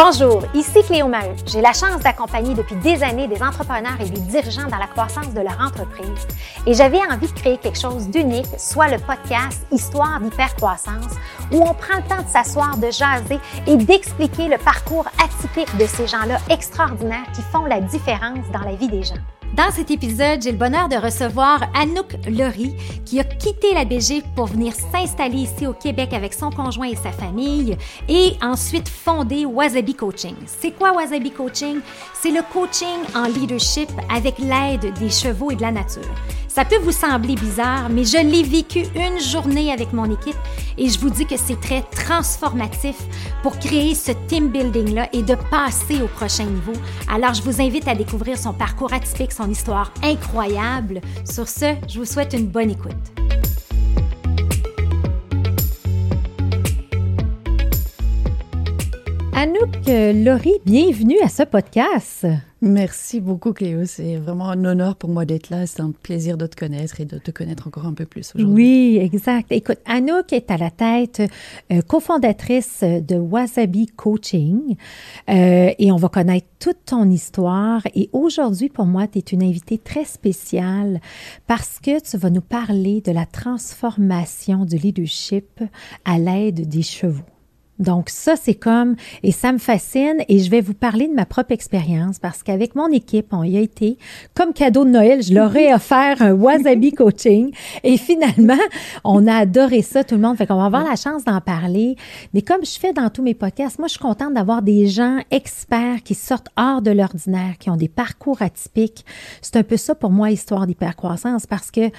Bonjour, ici Cléo Maheu. J'ai la chance d'accompagner depuis des années des entrepreneurs et des dirigeants dans la croissance de leur entreprise. Et j'avais envie de créer quelque chose d'unique, soit le podcast Histoire d'hypercroissance, où on prend le temps de s'asseoir, de jaser et d'expliquer le parcours atypique de ces gens-là extraordinaires qui font la différence dans la vie des gens. Dans cet épisode, j'ai le bonheur de recevoir Anouk Laurie, qui a quitté la Belgique pour venir s'installer ici au Québec avec son conjoint et sa famille, et ensuite fondé Wasabi Coaching. C'est quoi Wasabi Coaching? C'est le coaching en leadership avec l'aide des chevaux et de la nature. Ça peut vous sembler bizarre, mais je l'ai vécu une journée avec mon équipe et je vous dis que c'est très transformatif pour créer ce team building-là et de passer au prochain niveau. Alors, je vous invite à découvrir son parcours atypique, son histoire incroyable. Sur ce, je vous souhaite une bonne écoute. Anouk Laurie, bienvenue à ce podcast. Merci beaucoup, Cléo. C'est vraiment un honneur pour moi d'être là. C'est un plaisir de te connaître et de te connaître encore un peu plus aujourd'hui. Oui, exact. Écoute, Anouk est à la tête, euh, cofondatrice de Wasabi Coaching. Euh, et on va connaître toute ton histoire. Et aujourd'hui, pour moi, tu es une invitée très spéciale parce que tu vas nous parler de la transformation du leadership à l'aide des chevaux. Donc ça, c'est comme, et ça me fascine, et je vais vous parler de ma propre expérience parce qu'avec mon équipe, on y a été, comme cadeau de Noël, je leur ai offert un wasabi coaching, et finalement, on a adoré ça, tout le monde, fait qu'on va avoir la chance d'en parler. Mais comme je fais dans tous mes podcasts, moi, je suis contente d'avoir des gens experts qui sortent hors de l'ordinaire, qui ont des parcours atypiques. C'est un peu ça pour moi, histoire d'hypercroissance, parce que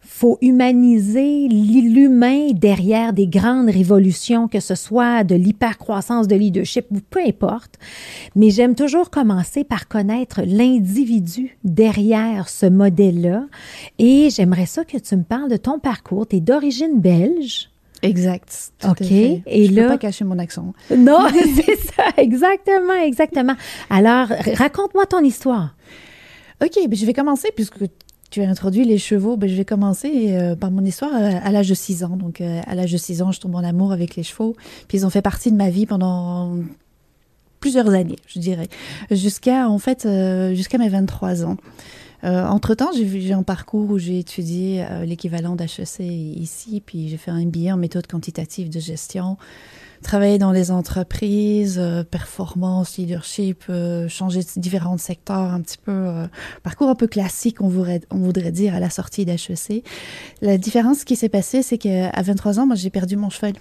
faut humaniser l'humain derrière des grandes révolutions, que ce soit de l'hypercroissance de leadership ou peu importe. Mais j'aime toujours commencer par connaître l'individu derrière ce modèle-là. Et j'aimerais ça que tu me parles de ton parcours. Tu es d'origine belge. Exact. OK. Et je là, peux pas cacher mon accent. Non, c'est ça, exactement, exactement. Alors, raconte-moi ton histoire. OK, ben je vais commencer puisque tu as introduit les chevaux. Ben, je vais commencer euh, par mon histoire euh, à, l'âge de 6 ans. Donc, euh, à l'âge de 6 ans, je tombe en amour avec les chevaux. Puis, ils ont fait partie de ma vie pendant plusieurs années, je dirais. Jusqu'à, en fait, jusqu'à mes 23 ans. entre-temps, j'ai eu un parcours où j'ai étudié l'équivalent d'HEC ici, puis j'ai fait un MBA en méthode quantitative de gestion travailler dans les entreprises, euh, performance, leadership, euh, changer de différents secteurs, un petit peu, euh, parcours un peu classique, on voudrait, on voudrait dire, à la sortie d'HEC. La différence qui s'est passée, c'est qu'à 23 ans, moi, j'ai perdu mon cheval.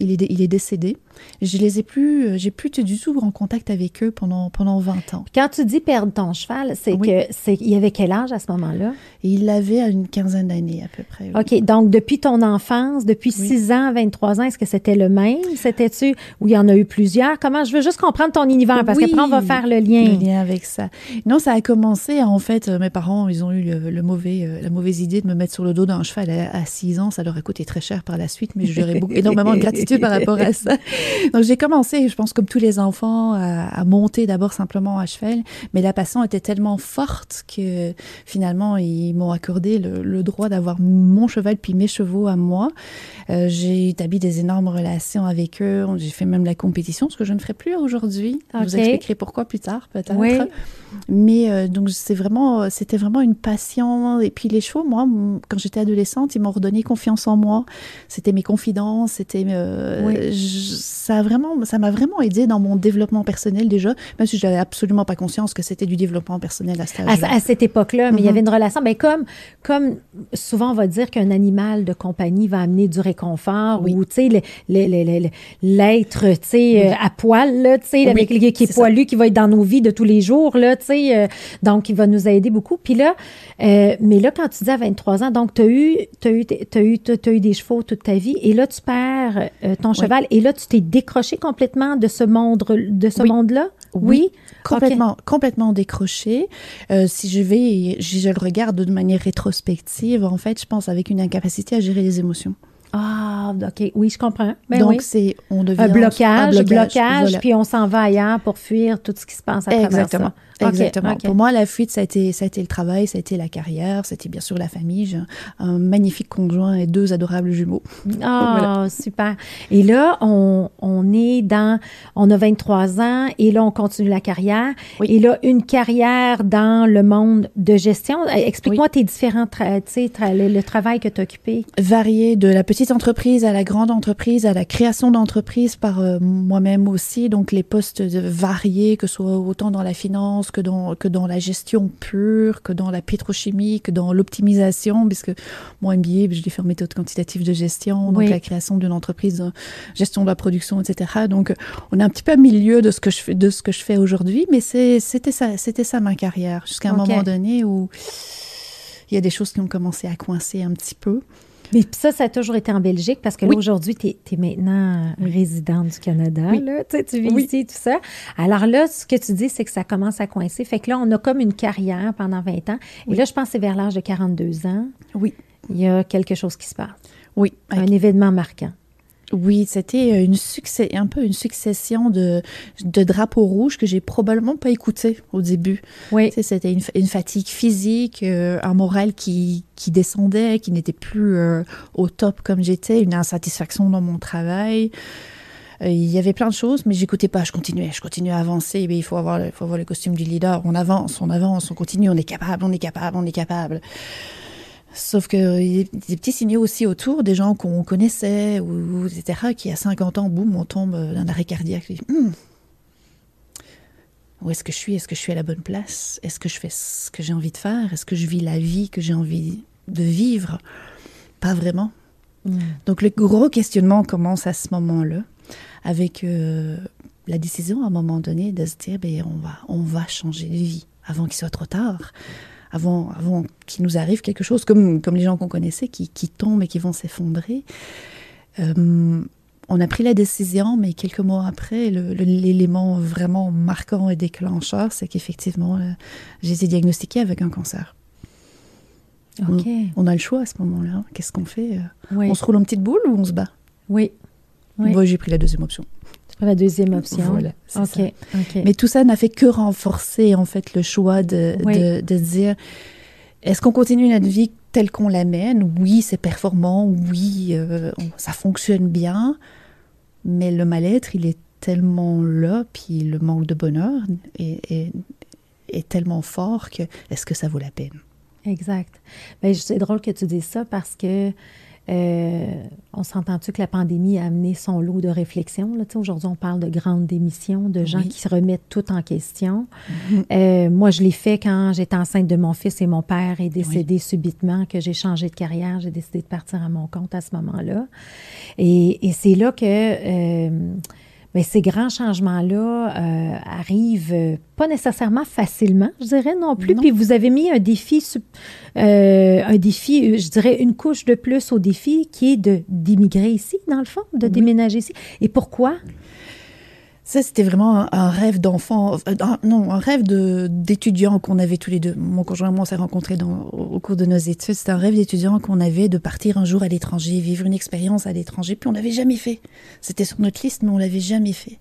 Il est, il est décédé. Je les ai plus, euh, j'ai plus du tout en contact avec eux pendant, pendant 20 ans. Quand tu dis perdre ton cheval, c'est que, c'est, il avait quel âge à ce moment-là? Il avait une quinzaine d'années à peu près. OK. Donc, depuis ton enfance, depuis 6 ans, 23 ans, est-ce que c'était le même? C'était-tu, ou il y en a eu plusieurs? Comment, je veux juste comprendre ton univers, parce que après, on va faire le lien. Le lien avec ça. Non, ça a commencé, en fait, euh, mes parents, ils ont eu le, mauvais, euh, la mauvaise idée de me mettre sur le dos d'un cheval à, 6 ans. Ça leur a coûté très cher par la suite, mais je leur ai énormément de gratitude par rapport à ça. Donc, j'ai commencé, je pense, comme tous les enfants, à, monter d'abord simplement à cheval, mais la passion était tellement forte que finalement, ils m'ont accordé le, droit d'avoir mon cheval puis mes chevaux à moi. Euh, j'ai établi des énormes relations avec eux. J'ai fait même la compétition, ce que je ne ferai plus aujourd'hui. Je vous expliquerai pourquoi plus tard, peut-être. Oui. Mais euh, donc, c'est vraiment, c'était vraiment une passion. Et puis, les chevaux, moi, quand j'étais adolescente, ils m'ont redonné confiance en moi. C'était mes confidences, c'était, euh, ça a vraiment, ça m'a vraiment aidé dans mon développement personnel déjà, même si j'avais absolument pas conscience que c'était du développement personnel à cet âge-là. À, cette époque-là, mais il y avait mhm. une relation. Ben comme, comme souvent on va dire qu'un animal de compagnie va amener du réconfort ou tu sais l'être tu sais euh, à poil là, tu sais avec qui est, poilu, qui va être dans nos vies de tous les jours là, tu sais, euh, donc il va nous aider beaucoup. Puis là, euh, mais là quand tu dis à 23 ans, donc tu as eu, as eu, as eu, as eu des chevaux toute ta vie et là tu perds ton cheval et là tu t'es décroché complètement de ce monde, de ce monde-là? Oui. Complètement, complètement décroché. Euh, si je vais, je, le regarde de manière rétrospective, en fait, je pense avec une incapacité à gérer les émotions. Ah, OK. Oui, je comprends. Ben Donc, c'est, on devient un blocage, un blocage, puis on s'en va ailleurs pour fuir tout ce qui se passe à travers Exactement. Pour moi, la fuite, ça a, été, ça a été le travail, ça a été la carrière, c'était bien sûr la famille. J'ai un magnifique conjoint et deux adorables jumeaux. Oh, super. Et là, on, on, est dans, on a 23 ans et là, on continue la carrière. Et là, une carrière dans le monde de gestion. Euh, explique-moi tes différents, tu sais, le, travail que tu as occupé. Varié de la petite entreprise à la grande entreprise, à la création d'entreprise par euh, moi-même aussi. Donc, les postes variés, que ce soit autant dans la finance que dans, que dans la gestion pure, que dans la pétrochimie, que dans l'optimisation, puisque moi, MBA, je l'ai fait en méthode quantitative de gestion, donc la création d'une entreprise, gestion de la production, etc. Donc, on est un petit peu au milieu de ce que je fais, de ce que je fais aujourd'hui, mais c'était ça, c'était ça ma carrière, jusqu'à un moment donné où il y a des choses qui ont commencé à coincer un petit peu. Mais ça, ça a toujours été en Belgique parce que là, aujourd'hui, tu es, maintenant résidente du Canada. Là, tu vis ici, tout ça. Alors là, ce que tu dis, c'est que ça commence à coincer. Fait que là, on a comme une carrière pendant 20 ans. Et là, je pense que c'est vers l'âge de 42 ans. Oui. Il y a quelque chose qui se passe. Oui. Un événement marquant. Oui, c'était une succès, un peu une succession de, de drapeaux rouges que j'ai probablement pas écouté au début. Oui. C'était une, une, fatigue physique, euh, un moral qui, qui descendait, qui n'était plus euh, au top comme j'étais, une insatisfaction dans mon travail. Euh, il y avait plein de choses, mais j'écoutais pas. Je continuais, je continuais à avancer. Mais il faut avoir, il faut avoir le costume du leader. On avance, on avance, on continue. On est capable, on est capable, on est capable. Sauf qu'il y a des petits signaux aussi autour, des gens qu'on connaissait, ou, etc., qui à 50 ans, boum, on tombe d'un arrêt cardiaque. Hmm, où est-ce que je suis? Est-ce que je suis à la bonne place? Est-ce que je fais ce que j'ai envie de faire? Est-ce que je vis la vie que j'ai envie de vivre? Pas vraiment. Hmm. Donc le gros questionnement commence à ce moment-là, avec euh, la décision à un moment donné de se dire, ben, on, va, on va changer de vie avant qu'il soit trop tard avant, avant qu'il nous arrive quelque chose, comme, comme les gens qu'on connaissait qui, qui, tombent et qui vont s'effondrer. Euh, on a pris la décision, mais quelques mois après, l'élément vraiment marquant et déclencheur, c'est qu'effectivement, euh, j'ai été diagnostiquée avec un cancer. On, a le choix à ce moment-là. Qu'est-ce qu'on fait euh? On se roule en petite boule ou on se bat? Oui. Moi, j'ai pris la deuxième option la deuxième option. Voilà, Mais tout ça n'a fait que renforcer en fait le choix de, de, dire est-ce qu'on continue notre vie telle qu'on l'amène? Oui, c'est performant. Oui, euh, ça fonctionne bien. Mais le mal-être, il est tellement là, puis le manque de bonheur est, est, tellement fort que est-ce que ça vaut la peine? Exact. Ben, c'est drôle que tu dises ça parce que euh, on s'entend-tu que la pandémie a amené son lot de réflexions? Aujourd'hui, on parle de grandes démissions, de gens qui se remettent tout en question. Mm-hmm. Euh, moi, je l'ai fait quand j'étais enceinte de mon fils et mon père est décédé subitement, que j'ai changé de carrière. J'ai décidé de partir à mon compte à ce moment-là. Et, c'est là que... Euh, mais ces grands changements-là euh, arrivent pas nécessairement facilement, je dirais non plus. Puis vous avez mis un défi, euh, un défi, je dirais une couche de plus au défi qui est de d'immigrer ici, dans le fond, de déménager ici. Et pourquoi? Ça, c'était vraiment un, rêve d'enfant, euh, non, un rêve d'étudiant qu'on avait tous les deux. Mon conjoint et moi, on s'est rencontrés dans, au, cours de nos études. C'était un rêve d'étudiant qu'on avait de partir un jour à l'étranger, vivre une expérience à l'étranger. Puis on l'avait jamais fait. C'était sur notre liste, mais on l'avait jamais fait.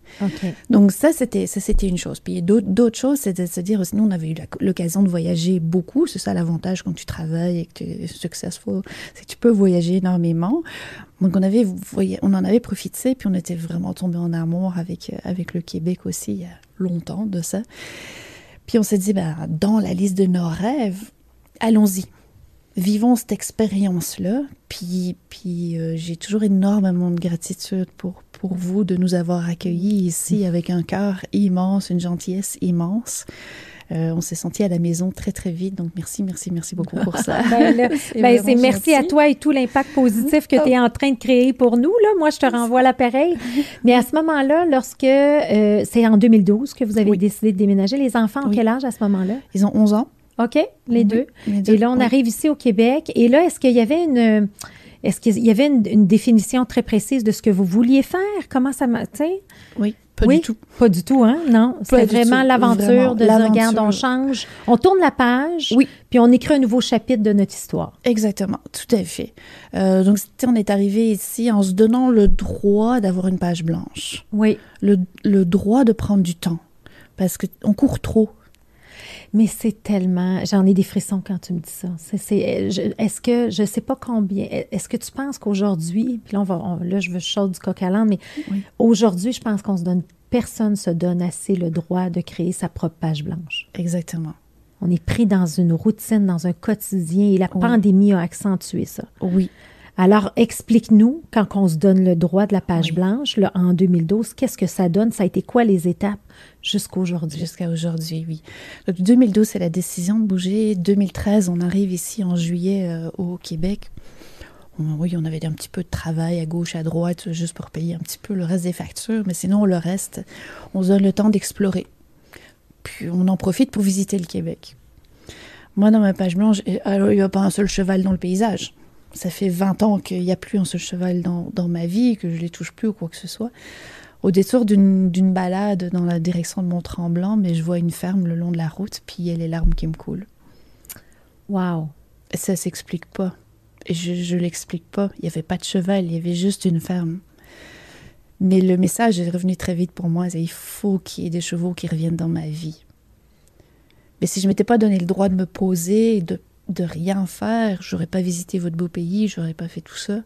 Donc ça, c'était ça, c'était une chose. Puis d'autres choses, c'était de se dire nous, on avait eu l'occasion de voyager beaucoup. C'est ça l'avantage quand tu travailles et que tu es successful, c'est que tu peux voyager énormément. Donc on avait, on en avait profité, puis on était vraiment tombé en amour avec, euh, avec le Québec aussi il y a longtemps de ça. Puis on s'est dit, ben, dans la liste de nos rêves, allons-y. Vivons cette expérience-là. Puis, puis euh, j'ai toujours énormément de gratitude pour, pour vous de nous avoir accueillis ici avec un cœur immense, une gentillesse immense. Euh, on s'est senti à la maison très, très vite. Donc, merci, merci, merci beaucoup pour ça. ben, ben c'est merci à toi et tout l'impact positif que tu es en train de créer pour nous. Là. Moi, je te renvoie l'appareil. Mais à ce moment-là, lorsque euh, c'est en 2012 que vous avez décidé de déménager, les enfants ont quel âge à ce moment-là? Ils ont 11 ans. OK, les, deux. Et là, on arrive ici au Québec. Et là, est-ce qu'il y avait une... Est-ce qu'il y avait une, définition très précise de ce que vous vouliez faire? Comment ça m'a. Oui. Pas du tout. Pas du tout, hein? Non. C'est vraiment l'aventure de dire, regarde, on change, on tourne la page, oui. puis on écrit un nouveau chapitre de notre histoire. Exactement, tout à fait. Euh, donc, on est arrivé ici en se donnant le droit d'avoir une page blanche. Oui. Le, le droit de prendre du temps. Parce qu'on court trop Mais c'est tellement. J'en ai des frissons quand tu me dis ça. Est-ce que, je ne sais pas combien. Est-ce que tu penses qu'aujourd'hui, puis là, on va, là, je veux chaud du coq à l'âne, mais aujourd'hui, je pense qu'on se donne. Personne se donne assez le droit de créer sa propre page blanche. Exactement. On est pris dans une routine, dans un quotidien, et la pandémie a accentué ça. Oui. Alors, explique-nous, quand on se donne le droit de la page blanche, là, en 2012, qu'est-ce que ça donne? Ça a été quoi les étapes jusqu'à aujourd'hui? Jusqu'à aujourd'hui, oui. Donc, 2012, c'est la décision de bouger. 2013, on arrive ici en juillet euh, au Québec. oui, on avait un petit peu de travail à gauche, à droite, juste pour payer un petit peu le reste des factures, mais sinon, le reste, on se donne le temps d'explorer. Puis, on en profite pour visiter le Québec. Moi, dans ma page blanche, il n'y a pas un seul cheval dans le paysage ça fait 20 ans qu'il n'y a plus un seul cheval dans, ma vie, que je ne les touche plus ou quoi que ce soit. Au détour d'une balade dans la direction de Mont-Tremblant, mais je vois une ferme le long de la route, puis il y a les larmes qui me coulent. Wow. Ça s'explique pas. Et je ne l'explique pas. Il n'y avait pas de cheval, il y avait juste une ferme. Mais le message est revenu très vite pour moi. Il faut qu'il y ait des chevaux qui reviennent dans ma vie. Mais si je m'étais pas donné le droit de me poser, de de rien faire, j'aurais pas visité votre beau pays, j'aurais pas fait tout ça,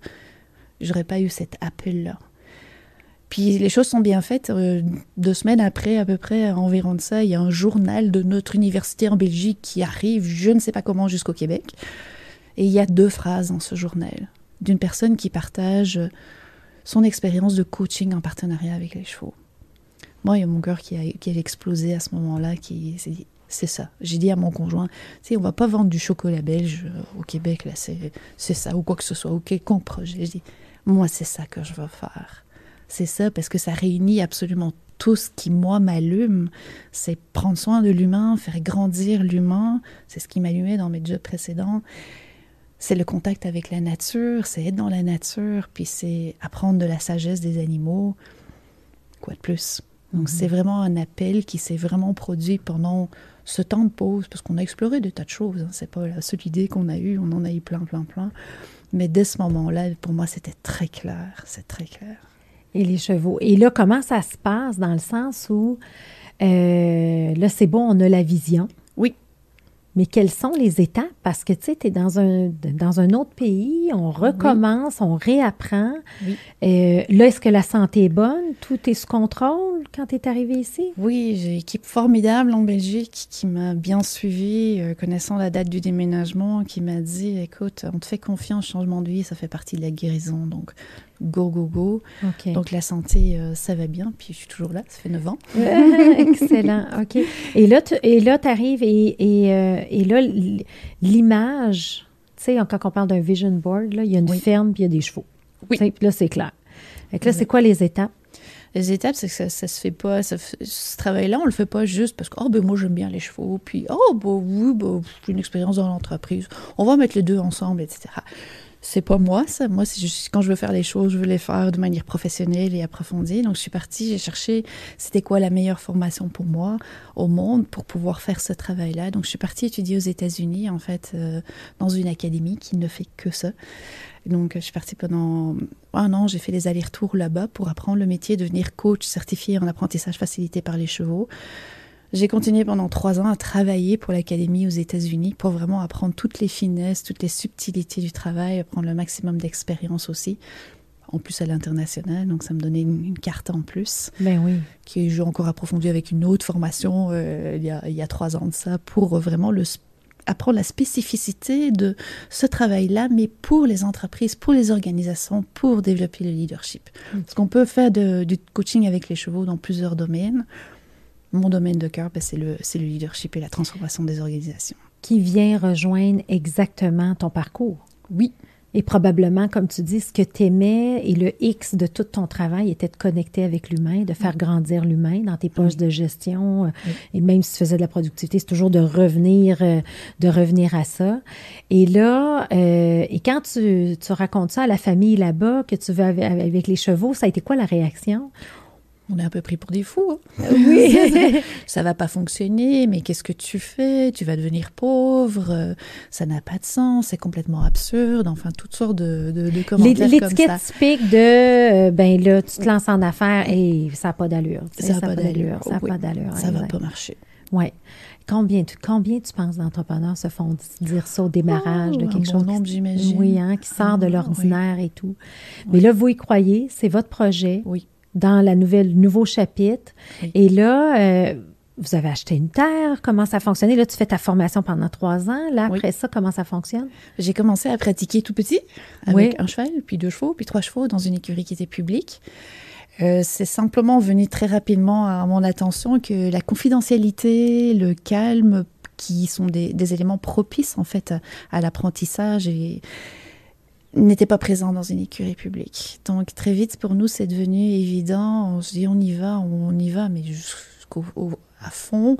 j'aurais pas eu cet appel-là. Puis les choses sont bien faites. Euh, deux semaines après, à peu près, environ de ça, il y a un journal de notre université en Belgique qui arrive, je ne sais pas comment, jusqu'au Québec. Et il y a deux phrases dans ce journal d'une personne qui partage son expérience de coaching en partenariat avec les chevaux. Moi, il y a mon cœur qui a, qui a explosé à ce moment-là, qui s'est dit c'est ça. J'ai dit à mon conjoint, tu sais, on va pas vendre du chocolat belge euh, au Québec, là, c'est ça, ou quoi que ce soit, ou quelconque projet. J'ai dit, moi, c'est ça que je veux faire. C'est ça, parce que ça réunit absolument tout ce qui, moi, m'allume. C'est prendre soin de l'humain, faire grandir l'humain. C'est ce qui m'allumait dans mes jobs précédents. C'est le contact avec la nature, c'est être dans la nature, puis c'est apprendre de la sagesse des animaux. Quoi de plus? Donc, mhm. c'est vraiment un appel qui s'est vraiment produit pendant ce temps de pause, parce qu'on a exploré des tas de choses. Hein. C'est pas la seule idée qu'on a eue, on en a eu plein, plein, plein. Mais dès ce moment-là, pour moi, c'était très clair. C'est très clair. Et les chevaux. Et là, comment ça se passe dans le sens où, euh, là, c'est bon, on a la vision. Mais quelles sont les étapes? Parce que, tu sais, tu es dans un, dans un autre pays, on recommence, on réapprend. Euh, là, est-ce que la santé est bonne? Tout est sous contrôle quand tu es arrivé ici? Oui, j'ai une équipe formidable en Belgique qui m'a bien suivi, euh, connaissant la date du déménagement, qui m'a dit, écoute, on te fait confiance, changement de vie, ça fait partie de la guérison. Donc, go, go, go. Donc la santé, euh, ça va bien. Puis je suis toujours là, ça fait 9 ans. Excellent, OK. Et là, tu arrives et, et, euh, et, là, l'image, tu sais, quand on parle d'un vision board, là, il y a une ferme puis il y a des chevaux. Oui. Puis là, c'est clair. Et là, c'est quoi les étapes? Les étapes, c'est que ça, ça se fait pas. ce travail-là, on le fait pas juste parce que, oh, ben moi, j'aime bien les chevaux. Puis, oh, ben oui, ben, j'ai une expérience dans l'entreprise. On va mettre les deux ensemble, etc c'est pas moi, ça. Moi, c'est quand je veux faire les choses, je veux les faire de manière professionnelle et approfondie. Donc, je suis partie, j'ai cherché c'était quoi la meilleure formation pour moi au monde pour pouvoir faire ce travail-là. Donc, je suis partie étudier aux États-Unis, en fait, euh, dans une académie qui ne fait que ça. Donc, je suis partie pendant un an, j'ai fait les allers-retours là-bas pour apprendre le métier, devenir coach certifié en apprentissage facilité par les chevaux. J'ai continué pendant trois ans à travailler pour l'académie aux États-Unis pour vraiment apprendre toutes les finesses, toutes les subtilités du travail, apprendre le maximum d'expérience aussi. En plus à l'international, donc ça me donnait une, carte en plus. Ben oui. Que j'ai encore approfondi avec une autre formation euh, il, y a, il, y a, trois ans de ça pour vraiment le, apprendre la spécificité de ce travail-là, mais pour les entreprises, pour les organisations, pour développer le leadership. Mm. Parce qu'on peut faire de, du coaching avec les chevaux dans plusieurs domaines mon domaine de cœur, ben, c'est le, le leadership et la transformation des organisations. Qui vient rejoindre exactement ton parcours. Oui. Et probablement, comme tu dis, ce que tu aimais et le X de tout ton travail était de connecter avec l'humain, de faire grandir l'humain dans tes postes de gestion. Euh, et même si tu faisais de la productivité, c'est toujours de revenir, euh, de revenir à ça. Et là, euh, et quand tu, tu, racontes ça à la famille là-bas, que tu vas avec les chevaux, ça a été quoi la réaction? On est un peu pris pour des fous. Hein. Oui. ça va pas fonctionner, mais qu'est-ce que tu fais? Tu vas devenir pauvre, euh, ça n'a pas de sens, c'est complètement absurde, enfin, toutes sortes de, de, commentaires L'étiquette typique de, euh, ben là, tu te lances en affaires et ça n'a pas d'allure. Ça n'a pas d'allure. Ça n'a pas d'allure. Ça va pas marcher. Oui. Combien, tu- combien tu penses d'entrepreneurs se font dire ça au démarrage de Oh, quelque bon chose? nombre, j'imagine. Oui, hein, qui sort de Ah, l'ordinaire et tout. Mais Oui. là, vous y croyez, c'est votre projet Oui. Dans la nouvelle, le nouveau chapitre. Oui. Et là, euh, vous avez acheté une terre, comment ça fonctionne? Là, tu fais ta formation pendant trois ans. Là, Oui. après ça, comment ça fonctionne? J'ai commencé à pratiquer tout petit, avec Oui. un cheval, puis deux chevaux, puis trois chevaux dans une écurie qui était publique. Euh, c'est simplement venu très rapidement à mon attention que la confidentialité, le calme, qui sont des, des éléments propices en fait à, à l'apprentissage et n'étaient pas présents dans une écurie publique. Donc très vite pour nous c'est devenu évident. On se dit on y va, on y va, mais jusqu'au au- à fond.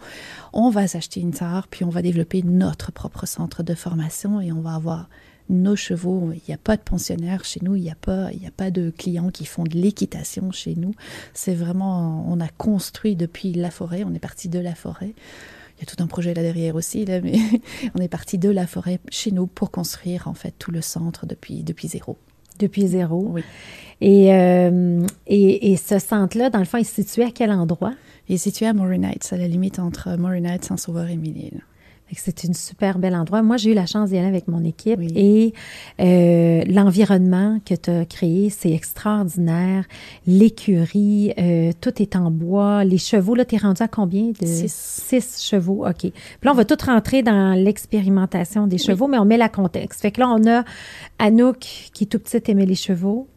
On va s'acheter une tare, puis on va développer notre propre centre de formation et on va avoir nos chevaux. Il n'y a pas de pensionnaires chez nous, il n'y a, pas- il n'y a pas de clients qui font de l'équitation chez nous. C'est vraiment, on a construit depuis la forêt, on est parti de la forêt. Il y a tout un projet là derrière aussi, là, mais on est parti de la forêt chez nous pour construire en fait tout le centre depuis, depuis zéro. Depuis zéro. Oui. Et, euh, et, et ce centre-là, dans le fond, il se situé à quel endroit? Il est situé à Heights, à la limite entre Heights, Saint-Sauveur et Mille-Îles. C'est une super bel endroit. Moi, j'ai eu la chance d'y aller avec mon équipe Oui. et euh, l'environnement que tu as créé, c'est extraordinaire. L'écurie, euh, tout est en bois. Les chevaux, là, tu es rendu à combien? De... Six. Six chevaux, OK. Puis là, on va tout rentrer dans l'expérimentation des chevaux, mais on met la contexte. Fait que là, on a Anouk, qui tout petite aimait les chevaux.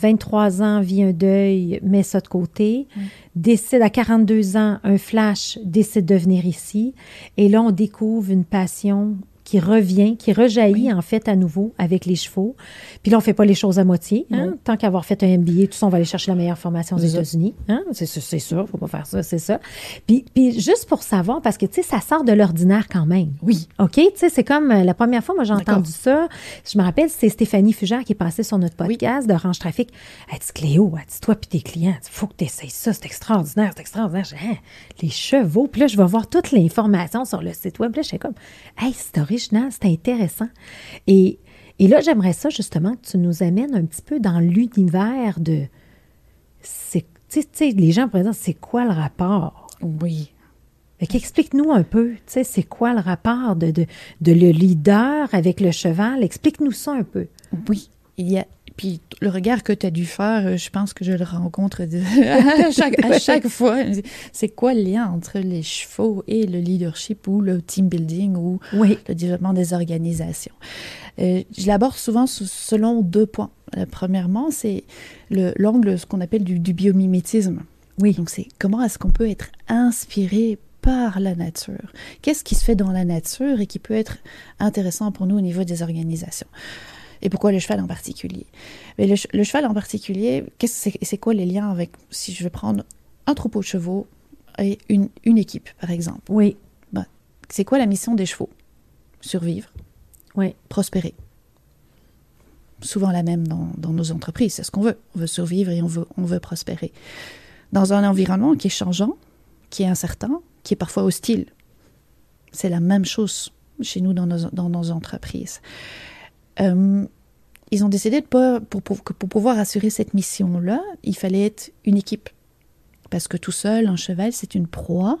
23 ans, vit un deuil, met ça de côté. Décide à 42 ans, un flash, décide de venir ici. Et là, on découvre une passion qui revient, qui rejaillit en fait à nouveau avec les chevaux. Puis là, on fait pas les choses à moitié. Hein? Tant qu'avoir fait un MBA, tout ça, on va aller chercher la meilleure formation aux. États-Unis. Hein? C'est sûr, c'est sûr, faut pas faire ça, c'est ça. Puis, puis juste pour savoir, parce que tu sais, ça sort de l'ordinaire quand même. Oui. OK? Tu sais, c'est comme euh, la première fois, moi, j'ai entendu ça. Je me rappelle, c'est Stéphanie Fugère qui est passée sur notre podcast de Range Trafic. Elle dit Cléo, elle dit toi puis tes clients, il faut que tu essayes ça, c'est extraordinaire, c'est extraordinaire. Je dis, Hein, les chevaux. Puis là, je vais voir toute l'information sur le site web. Là, je suis comme, hey, c'est original, c'est intéressant. Et, et là, j'aimerais ça, justement, que tu nous amènes un petit peu dans l'univers de. c'est- les gens dire, c'est quoi le rapport? Oui. Fait qu'explique-nous un peu, tu sais, c'est quoi le rapport de, de, de le leader avec le cheval? Explique-nous ça un peu. Oui, il y a. Puis le regard que tu as dû faire, euh, je pense que je le rencontre de- à, chaque, à chaque fois. C'est quoi le lien entre les chevaux et le leadership ou le team building ou Oui. le développement des organisations? Euh, je l'aborde souvent sous- selon deux points. Euh, premièrement, c'est le- l'angle, ce qu'on appelle du, du biomimétisme. Oui. Donc, c'est comment est-ce qu'on peut être inspiré par la nature? Qu'est-ce qui se fait dans la nature et qui peut être intéressant pour nous au niveau des organisations? Et pourquoi le cheval en particulier? Mais le, che- le cheval en particulier, c'est, quoi les liens avec, si je vais prendre un troupeau de chevaux et une, une équipe, par exemple? Oui. C'est quoi la mission des chevaux? Survivre, Oui. prospérer. Souvent la même dans, dans nos entreprises, c'est ce qu'on veut. On veut survivre et on veut, on veut prospérer. Dans un environnement qui est changeant, qui est incertain, qui est parfois hostile. C'est la même chose chez nous dans nos, dans nos entreprises. Euh, ils ont décidé de pas, pour, pour, pour pouvoir assurer cette mission-là, il fallait être une équipe. Parce que tout seul, un cheval, c'est une proie,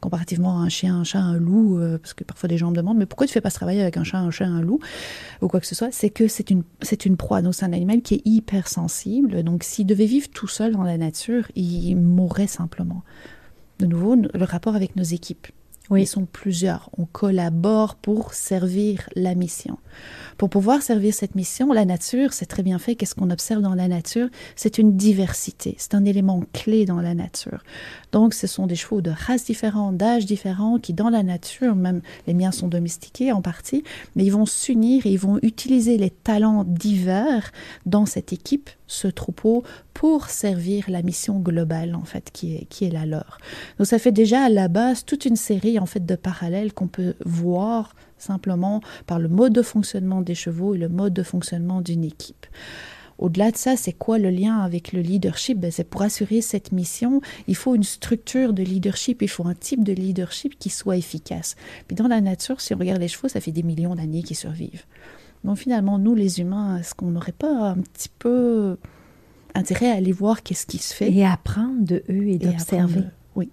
comparativement à un chien, un chat, un loup, euh, parce que parfois des gens me demandent, mais pourquoi tu fais pas ce travail avec un chat, un chat, un loup, ou quoi que ce soit, c'est que c'est une, une proie. Donc c'est un animal qui est hyper sensible. Donc s'il devait vivre tout seul dans la nature, il mourrait simplement. De nouveau, le rapport avec nos équipes. Oui. Ils sont plusieurs. On collabore pour servir la mission. Pour pouvoir servir cette mission, la nature, c'est très bien fait. Qu'est-ce qu'on observe dans la nature? C'est une diversité. C'est un élément clé dans la nature. Donc, ce sont des chevaux de races différentes, d'âges différents, qui dans la nature, même les miens sont domestiqués en partie, mais ils vont s'unir et ils vont utiliser les talents divers dans cette équipe, ce troupeau, pour servir la mission globale, en fait, qui est, qui est la leur. Donc, ça fait déjà à la base toute une série, en fait, de parallèles qu'on peut voir simplement par le mode de fonctionnement des chevaux et le mode de fonctionnement d'une équipe. Au-delà de ça, c'est quoi le lien avec le leadership? Ben, C'est pour assurer cette mission, il faut une structure de leadership, il faut un type de leadership qui soit efficace. Puis dans la nature, si on regarde les chevaux, ça fait des millions d'années qu'ils survivent. Donc finalement, nous les humains, est-ce qu'on n'aurait pas un petit peu intérêt à aller voir qu'est-ce qui se fait Et apprendre de eux et et d'observer. Oui.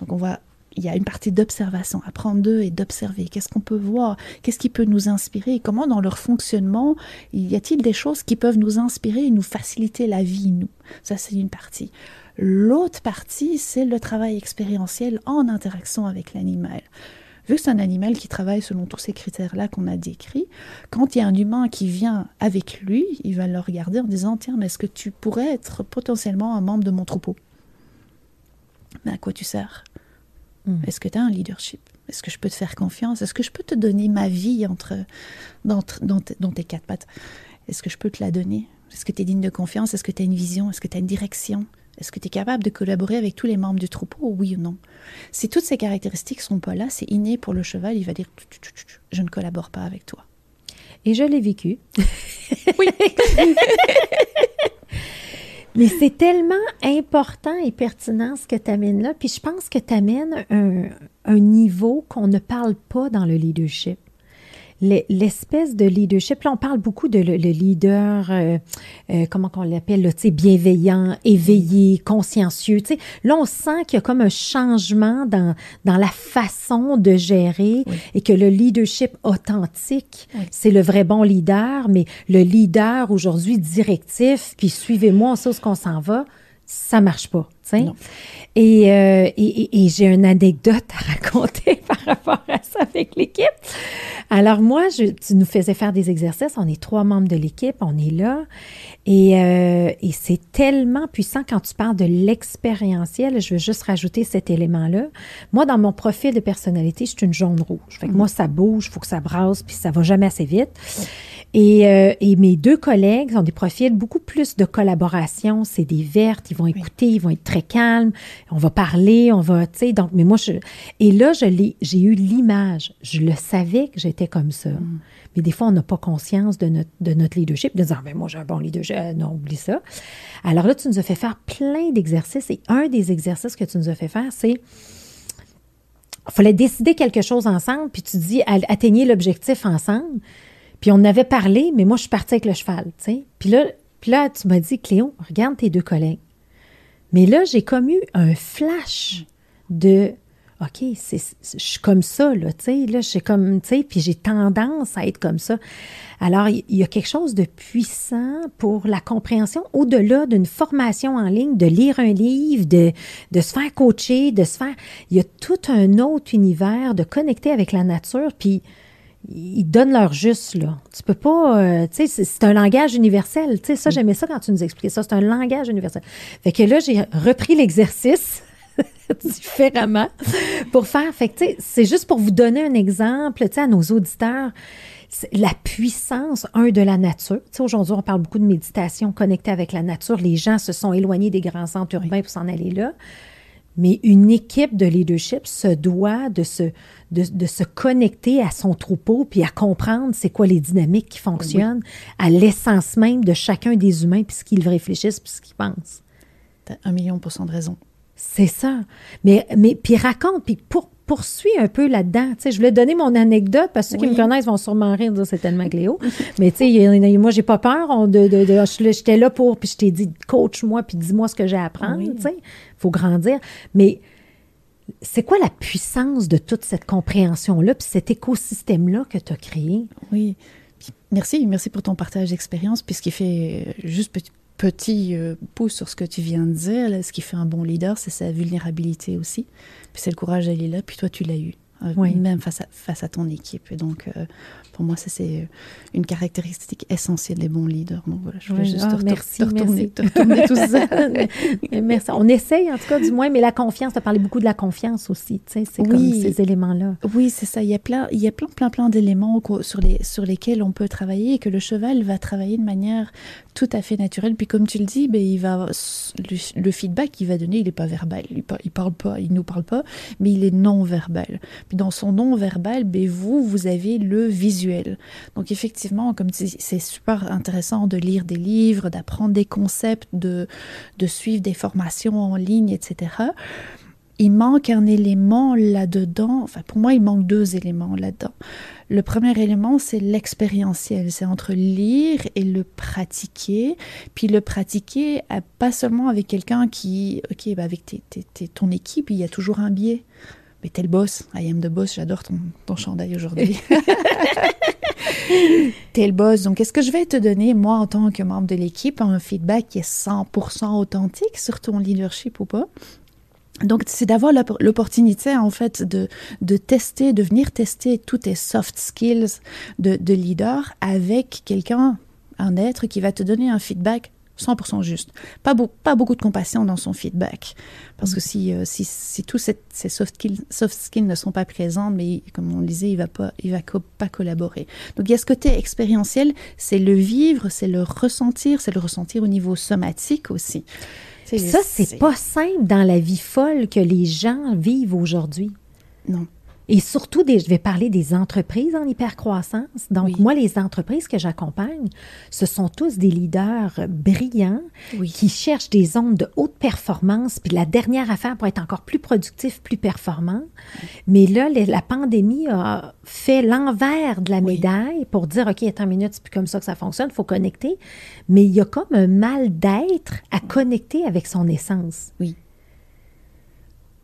Donc on va il y a une partie d'observation, apprendre d'eux et d'observer. Qu'est-ce qu'on peut voir? Qu'est-ce qui peut nous inspirer? Comment dans leur fonctionnement, y a-t-il des choses qui peuvent nous inspirer et nous faciliter la vie, nous? Ça, c'est une partie. L'autre partie, c'est le travail expérientiel en interaction avec l'animal. Vu que c'est un animal qui travaille selon tous ces critères-là qu'on a décrits, quand il y a un humain qui vient avec lui, il va le regarder en disant Tiens, mais est-ce que tu pourrais être potentiellement un membre de mon troupeau? Mais à quoi tu sers? Hmm. Est-ce que tu as un leadership? Est-ce que je peux te faire confiance? Est-ce que je peux te donner ma vie entre, dans, dans tes quatre pattes? Est-ce que je peux te la donner? Est-ce que tu es digne de confiance? Est-ce que tu as une vision? Est-ce que tu as une direction? Est-ce que tu es capable de collaborer avec tous les membres du troupeau, oui ou non? Si toutes ces caractéristiques sont pas là, c'est inné pour le cheval, il va dire je ne collabore pas avec toi. Et je l'ai vécu. oui. Mais c'est tellement important et pertinent ce que tu amènes là. Puis je pense que tu amènes un niveau qu'on ne parle pas dans le leadership l'espèce de leadership. Là, on parle beaucoup de le, leader, euh, euh, comment on l'appelle, bienveillant, éveillé, consciencieux. sais Là, on sent qu'il y a comme un changement dans, dans la façon de gérer et que le leadership authentique, c'est le vrai bon leader, mais le leader aujourd'hui directif, puis suivez-moi, on sait où qu'on s'en va, ça marche pas. Et, euh, et, et, j'ai une anecdote à raconter par rapport à ça avec l'équipe. Alors moi, je, tu nous faisais faire des exercices. On est trois membres de l'équipe, on est là. Et, euh, et c'est tellement puissant quand tu parles de l'expérientiel. Je veux juste rajouter cet élément-là. Moi, dans mon profil de personnalité, je suis une jaune-rouge. Fait que mm. moi, ça bouge, il faut que ça brasse, puis ça va jamais assez vite. Et, euh, et, mes deux collègues ont des profils beaucoup plus de collaboration. C'est des vertes, ils vont écouter, ils vont être très calmes. On va parler, on va, tu sais. Donc, mais moi, je. Et là, je j'ai eu l'image. Je le savais que j'étais comme ça. Mm. Mais des fois, on n'a pas conscience de notre, de notre leadership, de dire, ben, moi, j'ai un bon leadership. Euh, non, oublie ça. Alors là, tu nous as fait faire plein d'exercices. Et un des exercices que tu nous as fait faire, c'est il fallait décider quelque chose ensemble, puis tu dis atteignez l'objectif ensemble. Puis on avait parlé, mais moi, je suis partie avec le cheval, tu sais. Puis là, là, tu m'as dit, Cléo, regarde tes deux collègues. Mais là, j'ai comme eu un flash de OK, je suis comme ça, là, tu sais, là, comme, puis j'ai tendance à être comme ça. Alors, il y a quelque chose de puissant pour la compréhension au-delà d'une formation en ligne, de lire un livre, de, de se faire coacher, de se faire. Il y a tout un autre univers de connecter avec la nature, puis ils donnent leur juste, là. Tu peux pas, euh, tu sais, c'est un langage universel. Tu sais, ça, mm. j'aimais ça quand tu nous expliquais ça. C'est un langage universel. Fait que là, j'ai repris l'exercice différemment pour faire. Fait que, tu sais, c'est juste pour vous donner un exemple, tu sais, à nos auditeurs. La puissance, un, de la nature. Tu sais, aujourd'hui, on parle beaucoup de méditation connectée avec la nature. Les gens se sont éloignés des grands centres urbains pour s'en aller là. Mais une équipe de leadership se doit de se, de, se connecter à son troupeau puis à comprendre c'est quoi les dynamiques qui fonctionnent, à l'essence même de chacun des humains puis ce qu'ils réfléchissent puis ce qu'ils pensent. T'as un million pour cent de raison. C'est ça. Mais, mais puis raconte, puis pour, poursuis un peu là-dedans. Tu sais, je voulais donner mon anecdote parce que ceux qui me connaissent vont sûrement rire, dire c'est tellement Cléo. Mais tu sais, moi, j'ai pas peur. de, de, de J'étais là pour, puis je t'ai dit, coach-moi, puis dis-moi ce que j'ai à apprendre. Tu sais, faut grandir. Mais c'est quoi la puissance de toute cette compréhension-là, puis cet écosystème-là que tu as créé? Oui. merci, merci pour ton partage d'expérience, puisqu'il fait juste petit, euh, pouce sur ce que tu viens de dire. ce qui fait un bon leader, c'est sa vulnérabilité aussi. Puis c'est le courage d'aller là, puis toi, tu l'as eu. Euh, même face à, face à ton équipe. Et donc, euh, pour moi, ça, c'est euh, une caractéristique essentielle des bons leaders. Donc voilà, je voulais juste ah, te, merci, retourner, tout ça. merci. On essaye, en tout cas, du moins, mais la confiance, tu as parlé beaucoup de la confiance aussi, tu sais, c'est comme ces éléments-là. Oui, c'est ça. Il y a plein, il y a plein, plein, plein d'éléments sur, les, sur lesquels on peut travailler et que le cheval va travailler de manière tout à fait naturelle. Puis comme tu le dis, ben, il va, le, feedback qu'il va donner, il n'est pas verbal. Il ne parle pas, il nous parle pas, mais il est non-verbal. Puis dans son non-verbal, ben, vous, vous avez le visuel donc effectivement, comme c'est super intéressant de lire des livres, d'apprendre des concepts, de, suivre des formations en ligne, etc. Il manque un élément là-dedans, enfin pour moi il manque deux éléments là-dedans. Le premier élément c'est l'expérientiel, c'est entre lire et le pratiquer, puis le pratiquer pas seulement avec quelqu'un qui, ok, bah avec ton équipe, il y a toujours un biais Oui, t'es le boss. I am the boss. J'adore ton, ton chandail aujourd'hui. t'es le boss. Donc, est-ce que je vais te donner, moi, en tant que membre de l'équipe, un feedback qui est 100% authentique sur ton leadership ou pas? Donc, c'est d'avoir l'opportunité, en fait, de, de tester, de venir tester tous tes soft skills de, de leader avec quelqu'un, un être qui va te donner un feedback 100% juste. Pas, pas beaucoup de compassion dans son feedback. Parce que si, euh, si, si, tous ces, soft, skills, soft skills ne sont pas présents, mais comme on le disait, il ne va, pas, il va pas collaborer. Donc il y a ce côté expérientiel, c'est le vivre, c'est le ressentir, c'est le ressentir au niveau somatique aussi. Ça, c'est pas simple dans la vie folle que les gens vivent aujourd'hui. Non. Et surtout, des, je vais parler des entreprises en hypercroissance. Donc, moi, les entreprises que j'accompagne, ce sont tous des leaders brillants qui cherchent des zones de haute performance. Puis la dernière affaire pour être encore plus productif, plus performant. Mais là, la pandémie a fait l'envers de la médaille pour dire, OK, attends une minute, c'est plus comme ça que ça fonctionne, il faut connecter. Mais il y a comme un mal d'être à connecter avec son essence. Oui.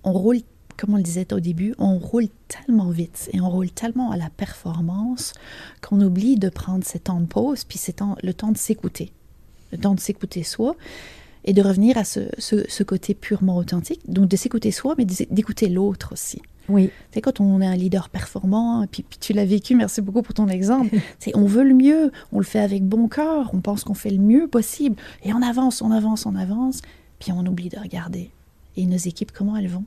On roule comme on le disait au début, on roule tellement vite et on roule tellement à la performance qu'on oublie de prendre ces temps de pause, puis le temps de s'écouter, le temps de s'écouter soi et de revenir à ce, côté purement authentique, donc de s'écouter soi, mais d'écouter l'autre aussi. Oui. C'est quand on est un leader performant, puis, puis tu l'as vécu, merci beaucoup pour ton exemple. c'est on veut le mieux, on le fait avec bon cœur, on pense qu'on fait le mieux possible, et on avance, on avance, on avance, puis on oublie de regarder. Et nos équipes, comment elles vont?